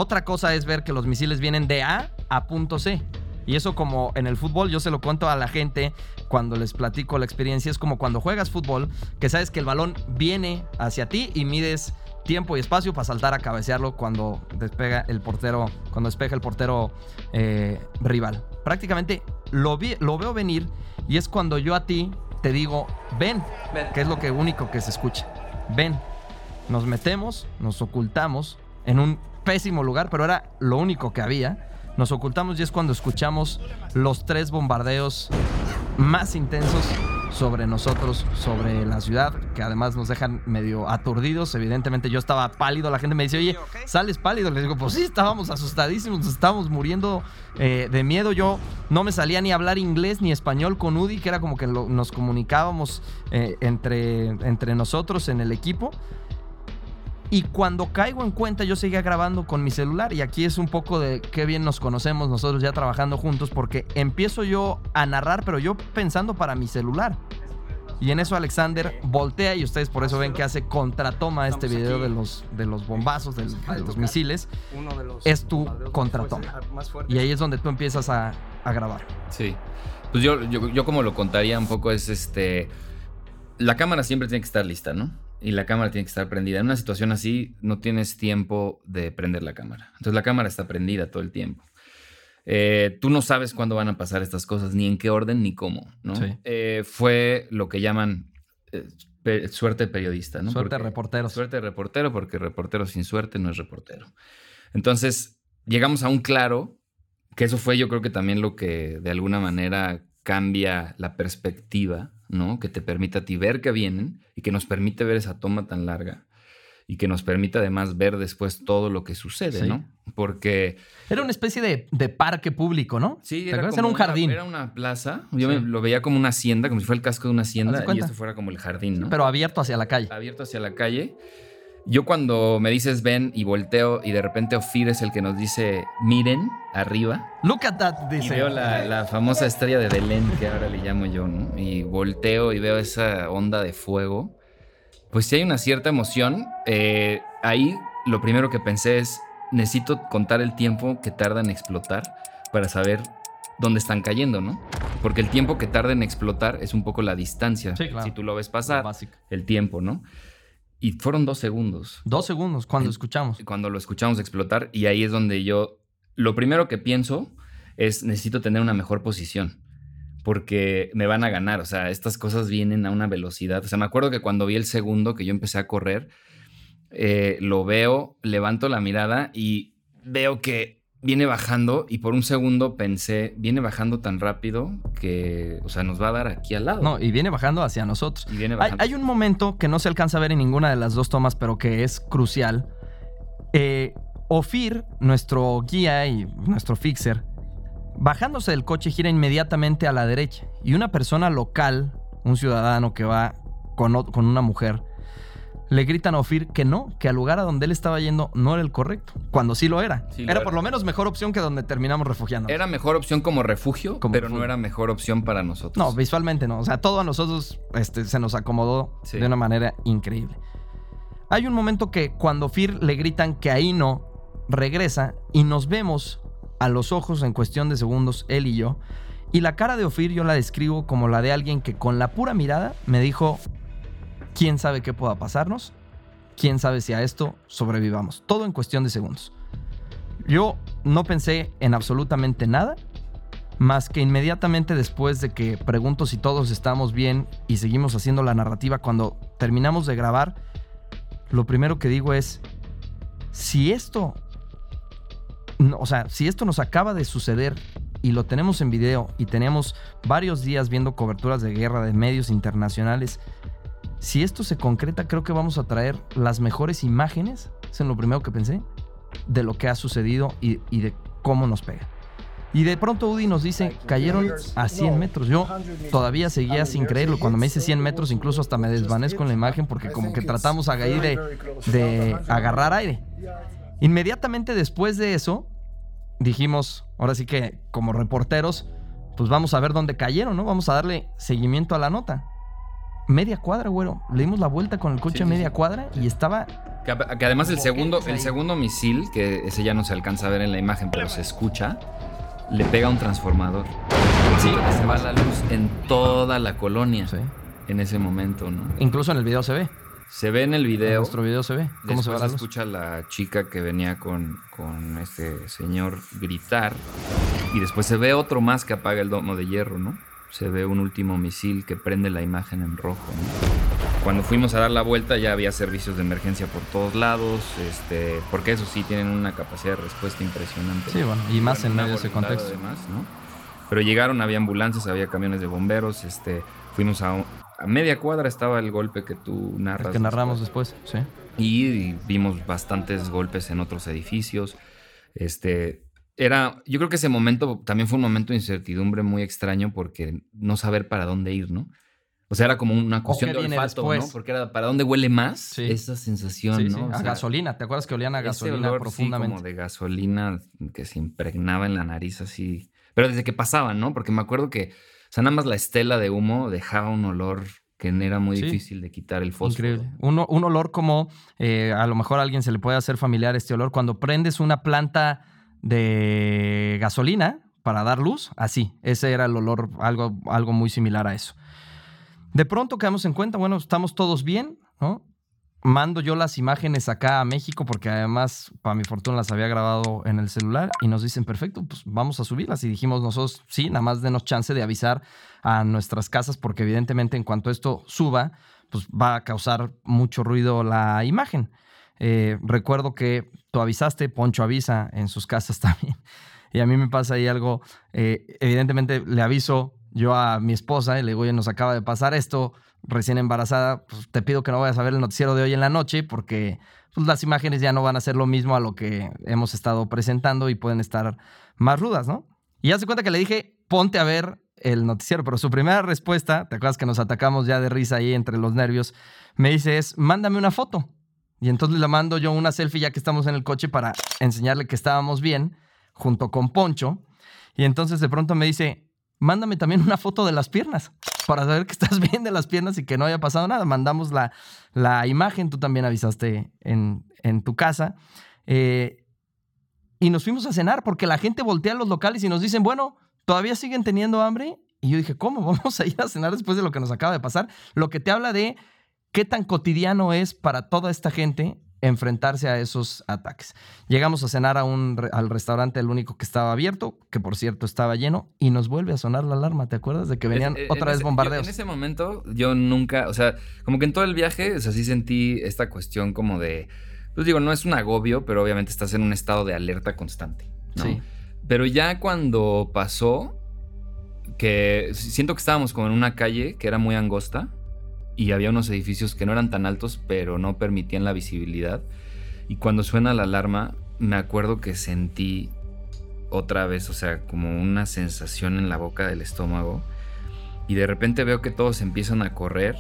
Speaker 1: Otra cosa es ver que los misiles vienen de A a punto C. Y eso como en el fútbol, yo se lo cuento a la gente cuando les platico la experiencia, es como cuando juegas fútbol, que sabes que el balón viene hacia ti y mides tiempo y espacio para saltar a cabecearlo cuando despega el portero, cuando despeja el portero eh, rival. Prácticamente lo, lo veo venir y es cuando yo a ti te digo, ven, que es lo que único que se escucha. Ven, nos metemos, nos ocultamos en un pésimo lugar, pero era lo único que había. Nos ocultamos y es cuando escuchamos los tres bombardeos más intensos sobre nosotros, sobre la ciudad, que además nos dejan medio aturdidos. Evidentemente yo estaba pálido, la gente me dice, oye, sales pálido. Les digo, pues sí, estábamos asustadísimos, nos estábamos muriendo eh, de miedo. Yo no me salía ni a hablar inglés ni español con Udi, que era como que nos comunicábamos eh, entre, entre nosotros en el equipo. Y cuando caigo en cuenta, yo seguía grabando con mi celular. Y aquí es un poco de qué bien nos conocemos nosotros ya trabajando juntos, porque empiezo yo a narrar, pero yo pensando para mi celular. Y en eso Alexander voltea y ustedes por eso ven que hace contratoma este video de los, de los bombazos, de, los misiles. es tu contratoma. Y ahí es donde tú empiezas a, grabar.
Speaker 2: Sí. Pues yo, yo, yo como lo contaría un poco es este... La cámara siempre tiene que estar lista, ¿no? Y la cámara tiene que estar prendida. En una situación así no tienes tiempo de prender la cámara. Entonces la cámara está prendida todo el tiempo. Eh, tú no sabes cuándo van a pasar estas cosas, ni en qué orden, ni cómo. ¿no? Eh, fue lo que llaman eh, suerte periodista. ¿no?
Speaker 1: Suerte reportero.
Speaker 2: Suerte reportero, porque reportero sin suerte no es reportero. Entonces llegamos a un claro, que eso fue yo creo que también lo que de alguna manera cambia la perspectiva ¿no? Que te permita a ti ver que vienen y que nos permite ver esa toma tan larga y que nos permite además ver después todo lo que sucede, ¿no? Porque...
Speaker 1: Era una especie de, parque público, ¿no?
Speaker 2: Sí, era, como un jardín. era una plaza. Yo lo veía como una hacienda, como si fuera el casco de una hacienda y esto fuera como el jardín, ¿no?
Speaker 1: pero abierto hacia la calle.
Speaker 2: Abierto hacia la calle. Yo cuando me dices ven y volteo y de repente Ofir es el que nos dice miren arriba.
Speaker 1: Look at that, dice.
Speaker 2: Y veo la, famosa estrella de Belén, que ahora le llamo yo, ¿no? Y volteo y veo esa onda de fuego. Pues sí hay una cierta emoción. Eh, ahí lo primero que pensé es, necesito contar el tiempo que tarda en explotar para saber dónde están cayendo, ¿no? Porque el tiempo que tarda en explotar es un poco la distancia. Si tú lo ves pasar, el tiempo, ¿no? Y fueron dos segundos.
Speaker 1: Dos segundos cuando escuchamos.
Speaker 2: Cuando lo escuchamos explotar. Y ahí es donde yo, lo primero que pienso es, necesito tener una mejor posición. Porque me van a ganar. O sea, estas cosas vienen a una velocidad. O sea, me acuerdo que cuando vi el segundo que yo empecé a correr, eh, lo veo, levanto la mirada y veo que viene bajando y por un segundo pensé, viene bajando tan rápido que, o sea, nos va a dar aquí al lado.
Speaker 1: No, y viene bajando hacia nosotros.
Speaker 2: Y viene bajando.
Speaker 1: Hay, un momento que no se alcanza a ver en ninguna de las dos tomas, pero que es crucial. Eh, Ofir, nuestro guía y nuestro fixer, bajándose del coche gira inmediatamente a la derecha y una persona local, un ciudadano que va con, con una mujer, le gritan a Ofir que no, que al lugar a donde él estaba yendo no era el correcto, cuando sí lo era.
Speaker 2: Sí lo
Speaker 1: era
Speaker 2: era.
Speaker 1: por lo menos mejor opción que donde terminamos refugiando.
Speaker 2: Era mejor opción como refugio,
Speaker 1: Como
Speaker 2: pero
Speaker 1: refugio.
Speaker 2: no era mejor opción para nosotros.
Speaker 1: No, visualmente no. O sea, todo a nosotros este, se nos acomodó
Speaker 2: Sí.
Speaker 1: de una manera increíble. Hay un momento que cuando Fir le gritan que ahí no, regresa y nos vemos a los ojos en cuestión de segundos, él y yo. Y la cara de Ofir yo la describo como la de alguien que con la pura mirada me dijo, ¿quién sabe qué pueda pasarnos? ¿Quién sabe si a esto sobrevivamos? Todo en cuestión de segundos. Yo no pensé en absolutamente nada más que inmediatamente después de que pregunto si todos estamos bien y seguimos haciendo la narrativa, cuando terminamos de grabar, lo primero que digo es, si esto, o sea, si esto nos acaba de suceder y lo tenemos en video y tenemos varios días viendo coberturas de guerra de medios internacionales, si esto se concreta, creo que vamos a traer las mejores imágenes, es en lo primero que pensé, de lo que ha sucedido y, y de cómo nos pega. Y de pronto Udi nos dice, cayeron a 100 metros. Yo todavía seguía sin creerlo. Cuando me dice 100 metros, incluso hasta me desvanezco en la imagen porque como que tratamos de, de agarrar aire. Inmediatamente después de eso, dijimos, ahora sí que como reporteros, pues vamos a ver dónde cayeron, ¿no? Vamos a darle seguimiento a la nota. Media cuadra, güero. Le dimos la vuelta con el coche
Speaker 2: Sí,
Speaker 1: a
Speaker 2: sí,
Speaker 1: media
Speaker 2: sí.
Speaker 1: cuadra y estaba
Speaker 2: Que, que además el segundo, el segundo misil, que ese ya no se alcanza a ver en la imagen, pero se escucha, le pega a un transformador.
Speaker 1: Sí,
Speaker 2: se va la luz en toda la colonia
Speaker 1: Sí.
Speaker 2: en ese momento, ¿no?
Speaker 1: Incluso en el video se ve.
Speaker 2: Se ve en el
Speaker 1: En
Speaker 2: video.
Speaker 1: nuestro video se ve. ¿Cómo se va
Speaker 2: Después
Speaker 1: la luz?
Speaker 2: escucha la chica que venía con, con este señor gritar. Y después se ve otro más que apaga el domo de hierro, ¿no? Se ve un último misil que prende la imagen en rojo, ¿no? Cuando fuimos a dar la vuelta ya había servicios de emergencia por todos lados, este, porque eso sí tienen una capacidad de respuesta impresionante.
Speaker 1: Sí, bueno, y más en medio de ese contexto.
Speaker 2: además, ¿no? Pero llegaron, había ambulancias, había camiones de bomberos, este, fuimos a, a media cuadra estaba el golpe que tú narras.
Speaker 1: El que narramos
Speaker 2: después.
Speaker 1: después, sí.
Speaker 2: Y vimos bastantes golpes en otros edificios. Este, era, yo creo que ese momento también fue un momento de incertidumbre muy extraño porque no saber para dónde ir, ¿no? O sea, era como una cuestión de olfato,
Speaker 1: después.
Speaker 2: ¿no? Porque era para dónde huele más
Speaker 1: Sí.
Speaker 2: esa sensación,
Speaker 1: Sí,
Speaker 2: ¿no?
Speaker 1: sí,
Speaker 2: O
Speaker 1: a gasolina. ¿Te acuerdas que olían a
Speaker 2: ese
Speaker 1: gasolina
Speaker 2: olor, sí,
Speaker 1: profundamente?
Speaker 2: como de gasolina que se impregnaba en la nariz así. Pero desde que pasaban, ¿no? Porque me acuerdo que, o sea, nada más la estela de humo dejaba un olor que era muy
Speaker 1: Sí.
Speaker 2: difícil de quitar el fósforo.
Speaker 1: Increíble. Un, un olor como, eh, a lo mejor a alguien se le puede hacer familiar este olor, cuando prendes una planta de gasolina para dar luz, así, ese era el olor, algo, algo muy similar a eso. De pronto quedamos en cuenta, bueno, estamos todos bien, ¿no? Mando yo las imágenes acá a México porque además, para mi fortuna, las había grabado en el celular y nos dicen, perfecto, pues vamos a subirlas. Y dijimos nosotros, sí, nada más denos chance de avisar a nuestras casas porque evidentemente en cuanto esto suba, pues va a causar mucho ruido la imagen. Eh, recuerdo que tú avisaste, Poncho avisa en sus casas también. Y a mí me pasa ahí algo, eh, evidentemente le aviso yo a mi esposa y le digo, oye, nos acaba de pasar esto, recién embarazada, pues te pido que no vayas a ver el noticiero de hoy en la noche porque pues, las imágenes ya no van a ser lo mismo a lo que hemos estado presentando y pueden estar más rudas, ¿no? Y ya se cuenta que le dije, ponte a ver el noticiero, pero su primera respuesta, ¿te acuerdas que nos atacamos ya de risa ahí entre los nervios? Me dice es, mándame una foto. Y entonces le mando yo una selfie ya que estamos en el coche para enseñarle que estábamos bien, junto con Poncho. Y entonces de pronto me dice, mándame también una foto de las piernas, para saber que estás bien de las piernas y que no haya pasado nada. Mandamos la, la imagen, tú también avisaste en, en tu casa. Eh, y nos fuimos a cenar porque la gente voltea a los locales y nos dicen, bueno, ¿todavía siguen teniendo hambre? Y yo dije, ¿cómo? Vamos a ir a cenar después de lo que nos acaba de pasar. Lo que te habla de qué tan cotidiano es para toda esta gente enfrentarse a esos ataques. Llegamos a cenar a un, re- al restaurante, el único que estaba abierto, que por cierto estaba lleno, y nos vuelve a sonar la alarma. ¿Te acuerdas de que venían
Speaker 2: Es- eh,
Speaker 1: otra vez
Speaker 2: ese- yo-
Speaker 1: bombardeos?
Speaker 2: en ese momento yo nunca, o sea, como que en todo el viaje, o sea, sí sentí esta cuestión como de, pues digo, no es un agobio, pero obviamente estás en un estado de alerta constante. ¿no?
Speaker 1: Sí.
Speaker 2: Pero ya cuando pasó, que siento que estábamos como en una calle que era muy angosta y había unos edificios que no eran tan altos, pero no permitían la visibilidad. Y cuando suena la alarma, me acuerdo que sentí otra vez, o sea, como una sensación en la boca del estómago. Y de repente veo que todos empiezan a correr.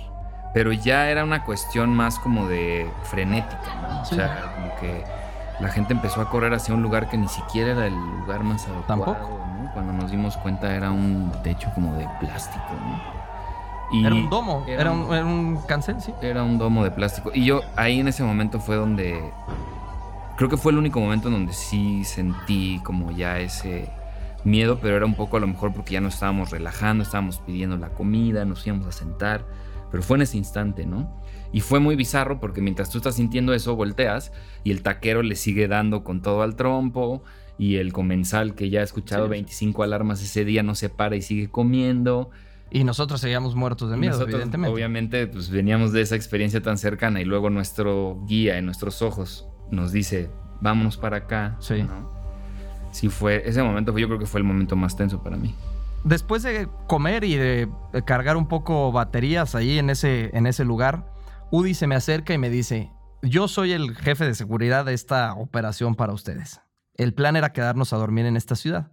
Speaker 2: pero ya era una cuestión más como de frenética, ¿no? O sea, como que la gente empezó a correr hacia un lugar que ni siquiera era el lugar más adecuado.
Speaker 1: Tampoco.
Speaker 2: ¿no? Cuando nos dimos cuenta era un techo como de plástico, ¿no?
Speaker 1: Era un domo, era, un, era un cancel, sí.
Speaker 2: Era un domo de plástico. Y yo ahí en ese momento fue donde. Creo que fue el único momento en donde sí sentí como ya ese miedo, pero era un poco a lo mejor porque ya nos estábamos relajando, estábamos pidiendo la comida, nos íbamos a sentar. Pero fue en ese instante, ¿no? Y fue muy bizarro porque mientras tú estás sintiendo eso, volteas y el taquero le sigue dando con todo al trompo y el comensal que ya ha escuchado 25 alarmas ese día no se para y sigue comiendo.
Speaker 1: Y nosotros seguíamos muertos de miedo, evidentemente.
Speaker 2: Obviamente, pues veníamos de esa experiencia tan cercana y luego nuestro guía en nuestros ojos nos dice, vámonos para acá.
Speaker 1: Sí.
Speaker 2: Sí fue, ese momento yo creo que fue el momento más tenso para mí.
Speaker 1: Después de comer y de cargar un poco baterías ahí en ese, en ese lugar, Udi se me acerca y me dice, yo soy el jefe de seguridad de esta operación para ustedes. El plan era quedarnos a dormir en esta ciudad.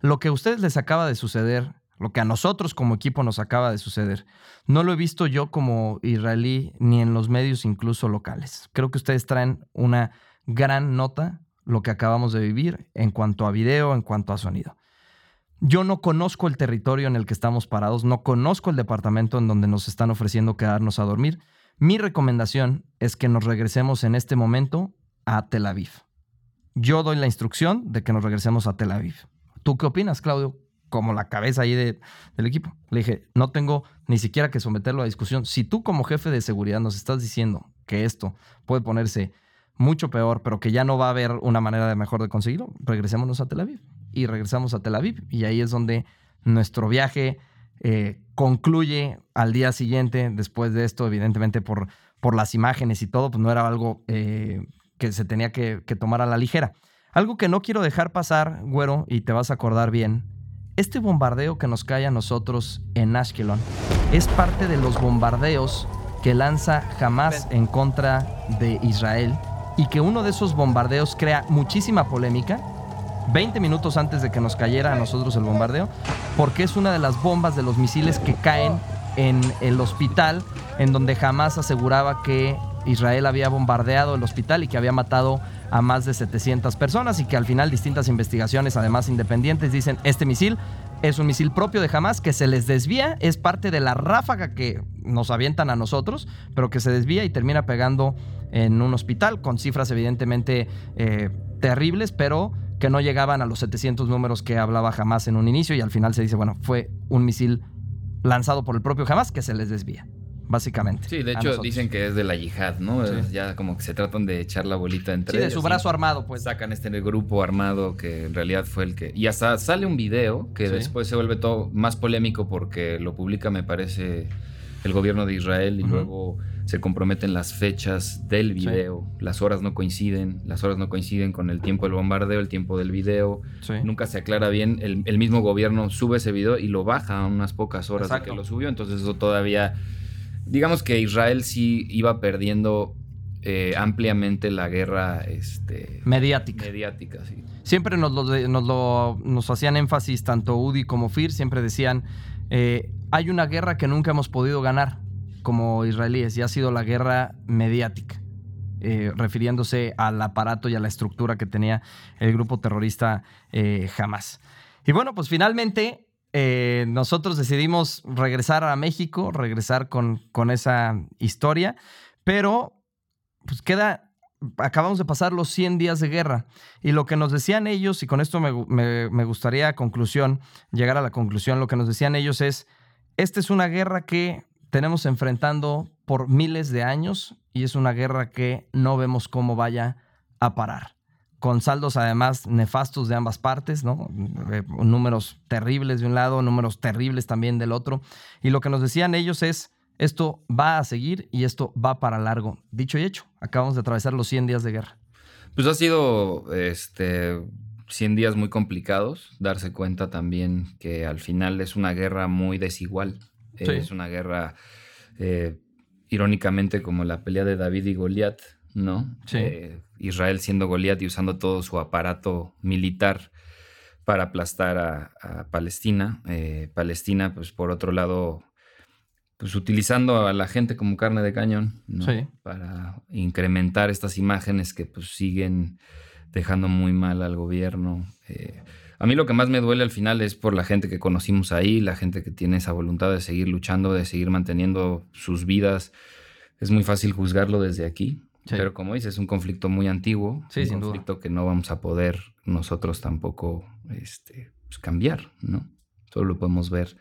Speaker 1: Lo que a ustedes les acaba de suceder lo que a nosotros como equipo nos acaba de suceder. No lo he visto yo como israelí ni en los medios incluso locales. Creo que ustedes traen una gran nota lo que acabamos de vivir en cuanto a video, en cuanto a sonido. Yo no conozco el territorio en el que estamos parados, no conozco el departamento en donde nos están ofreciendo quedarnos a dormir. Mi recomendación es que nos regresemos en este momento a Tel Aviv. Yo doy la instrucción de que nos regresemos a Tel Aviv. ¿Tú qué opinas, Claudio? Como la cabeza ahí del equipo. Le dije, no tengo ni siquiera que someterlo a discusión. Si tú como jefe de seguridad nos estás diciendo que esto puede ponerse mucho peor, pero que ya no va a haber una manera de mejor de conseguirlo, regresémonos a Tel Aviv. Y regresamos a Tel Aviv. Y ahí es donde nuestro viaje eh, concluye al día siguiente. Después de esto, evidentemente por, por las imágenes y todo, pues no era algo eh, que se tenía que, que tomar a la ligera. Algo que no quiero dejar pasar, güero, y te vas a acordar bien, este bombardeo que nos cae a nosotros en Ashkelon es parte de los bombardeos que lanza Hamas en contra de Israel y que uno de esos bombardeos crea muchísima polémica 20 minutos antes de que nos cayera a nosotros el bombardeo, porque es una de las bombas de los misiles que caen en el hospital en donde Hamas aseguraba que Israel había bombardeado el hospital y que había matado a más de 700 personas y que al final distintas investigaciones, además independientes, dicen este misil es un misil propio de Hamas que se les desvía, es parte de la ráfaga que nos avientan a nosotros, pero que se desvía y termina pegando en un hospital con cifras evidentemente eh, terribles, pero que no llegaban a los 700 números que hablaba Hamas en un inicio y al final se dice, bueno, fue un misil lanzado por el propio Hamas que se les desvía básicamente.
Speaker 2: Sí, de hecho dicen que es de la yihad, ¿no? Ya como que se tratan de echar la bolita entre
Speaker 1: Sí, de su brazo armado, pues.
Speaker 2: Sacan este grupo armado que en realidad fue el que... Y hasta sale un video que después se vuelve todo más polémico porque lo publica, me parece, el gobierno de Israel y luego se comprometen las fechas del video, las horas no coinciden, las horas no coinciden con el tiempo del bombardeo, el tiempo del video, nunca se aclara bien, el, mismo gobierno sube ese video y lo baja a unas pocas horas de que lo subió, entonces eso todavía digamos que Israel sí iba perdiendo eh, ampliamente la guerra este,
Speaker 1: mediática.
Speaker 2: Mediática, sí.
Speaker 1: Siempre nos, lo, nos, hacían énfasis, tanto UDI como FIR, siempre decían, eh, hay una guerra que nunca hemos podido ganar como israelíes y ha sido la guerra mediática. Eh, refiriéndose al aparato y a la estructura que tenía el grupo terrorista Hamas. Y bueno, pues finalmente eh, nosotros decidimos regresar a México, regresar con, con esa historia, pero pues queda, acabamos de pasar los 100 días de guerra. Y lo que nos decían ellos, y con esto me, me gustaría conclusión, llegar a la conclusión, lo que nos decían ellos es, esta es una guerra que tenemos enfrentando por miles de años y es una guerra que no vemos cómo vaya a parar con saldos además nefastos de ambas partes, ¿no? Eh, números terribles de un lado, números terribles también del otro. Y lo que nos decían ellos es, esto va a seguir y esto va para largo. Dicho y hecho, acabamos de atravesar los 100 días de guerra.
Speaker 2: Pues ha sido este, 100 días muy complicados, darse cuenta también que al final es una guerra muy desigual. Es una guerra, eh, irónicamente, como la pelea de David y Goliat, ¿no? Eh, Israel siendo Goliat y usando todo su aparato militar para aplastar a, Palestina. Eh, Palestina, pues por otro lado, pues utilizando a la gente como carne de cañón, ¿no?
Speaker 1: Sí.
Speaker 2: Para incrementar estas imágenes que pues siguen dejando muy mal al gobierno. Eh, a mí lo que más me duele al final es por la gente que conocimos ahí, la gente que tiene esa voluntad de seguir luchando, de seguir manteniendo sus vidas. Es muy fácil juzgarlo desde aquí,
Speaker 1: Sí.
Speaker 2: pero como dices, es un conflicto muy antiguo,
Speaker 1: Sí,
Speaker 2: un
Speaker 1: sin duda.
Speaker 2: conflicto que no vamos a poder nosotros tampoco este, pues, cambiar, ¿no? Solo lo podemos ver.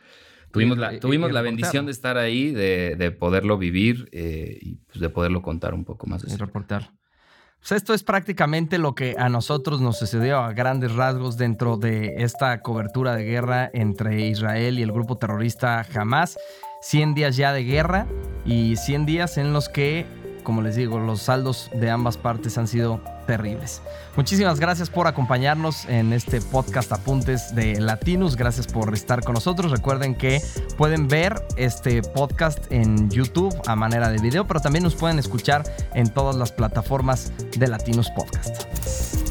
Speaker 2: Tuvimos la, tuvimos la bendición de estar ahí, de, de poderlo vivir eh, y pues, de poderlo contar un poco más. de
Speaker 1: y reportar. Pues esto es prácticamente lo que a nosotros nos sucedió a grandes rasgos dentro de esta cobertura de guerra entre Israel y el grupo terrorista Hamas. 100 días ya de guerra y 100 días en los que, como les digo, los saldos de ambas partes han sido terribles. Muchísimas gracias por acompañarnos en este podcast Apuntes de Latinus. Gracias por estar con nosotros. Recuerden que pueden ver este podcast en YouTube a manera de video, pero también nos pueden escuchar en todas las plataformas de Latinus Podcast.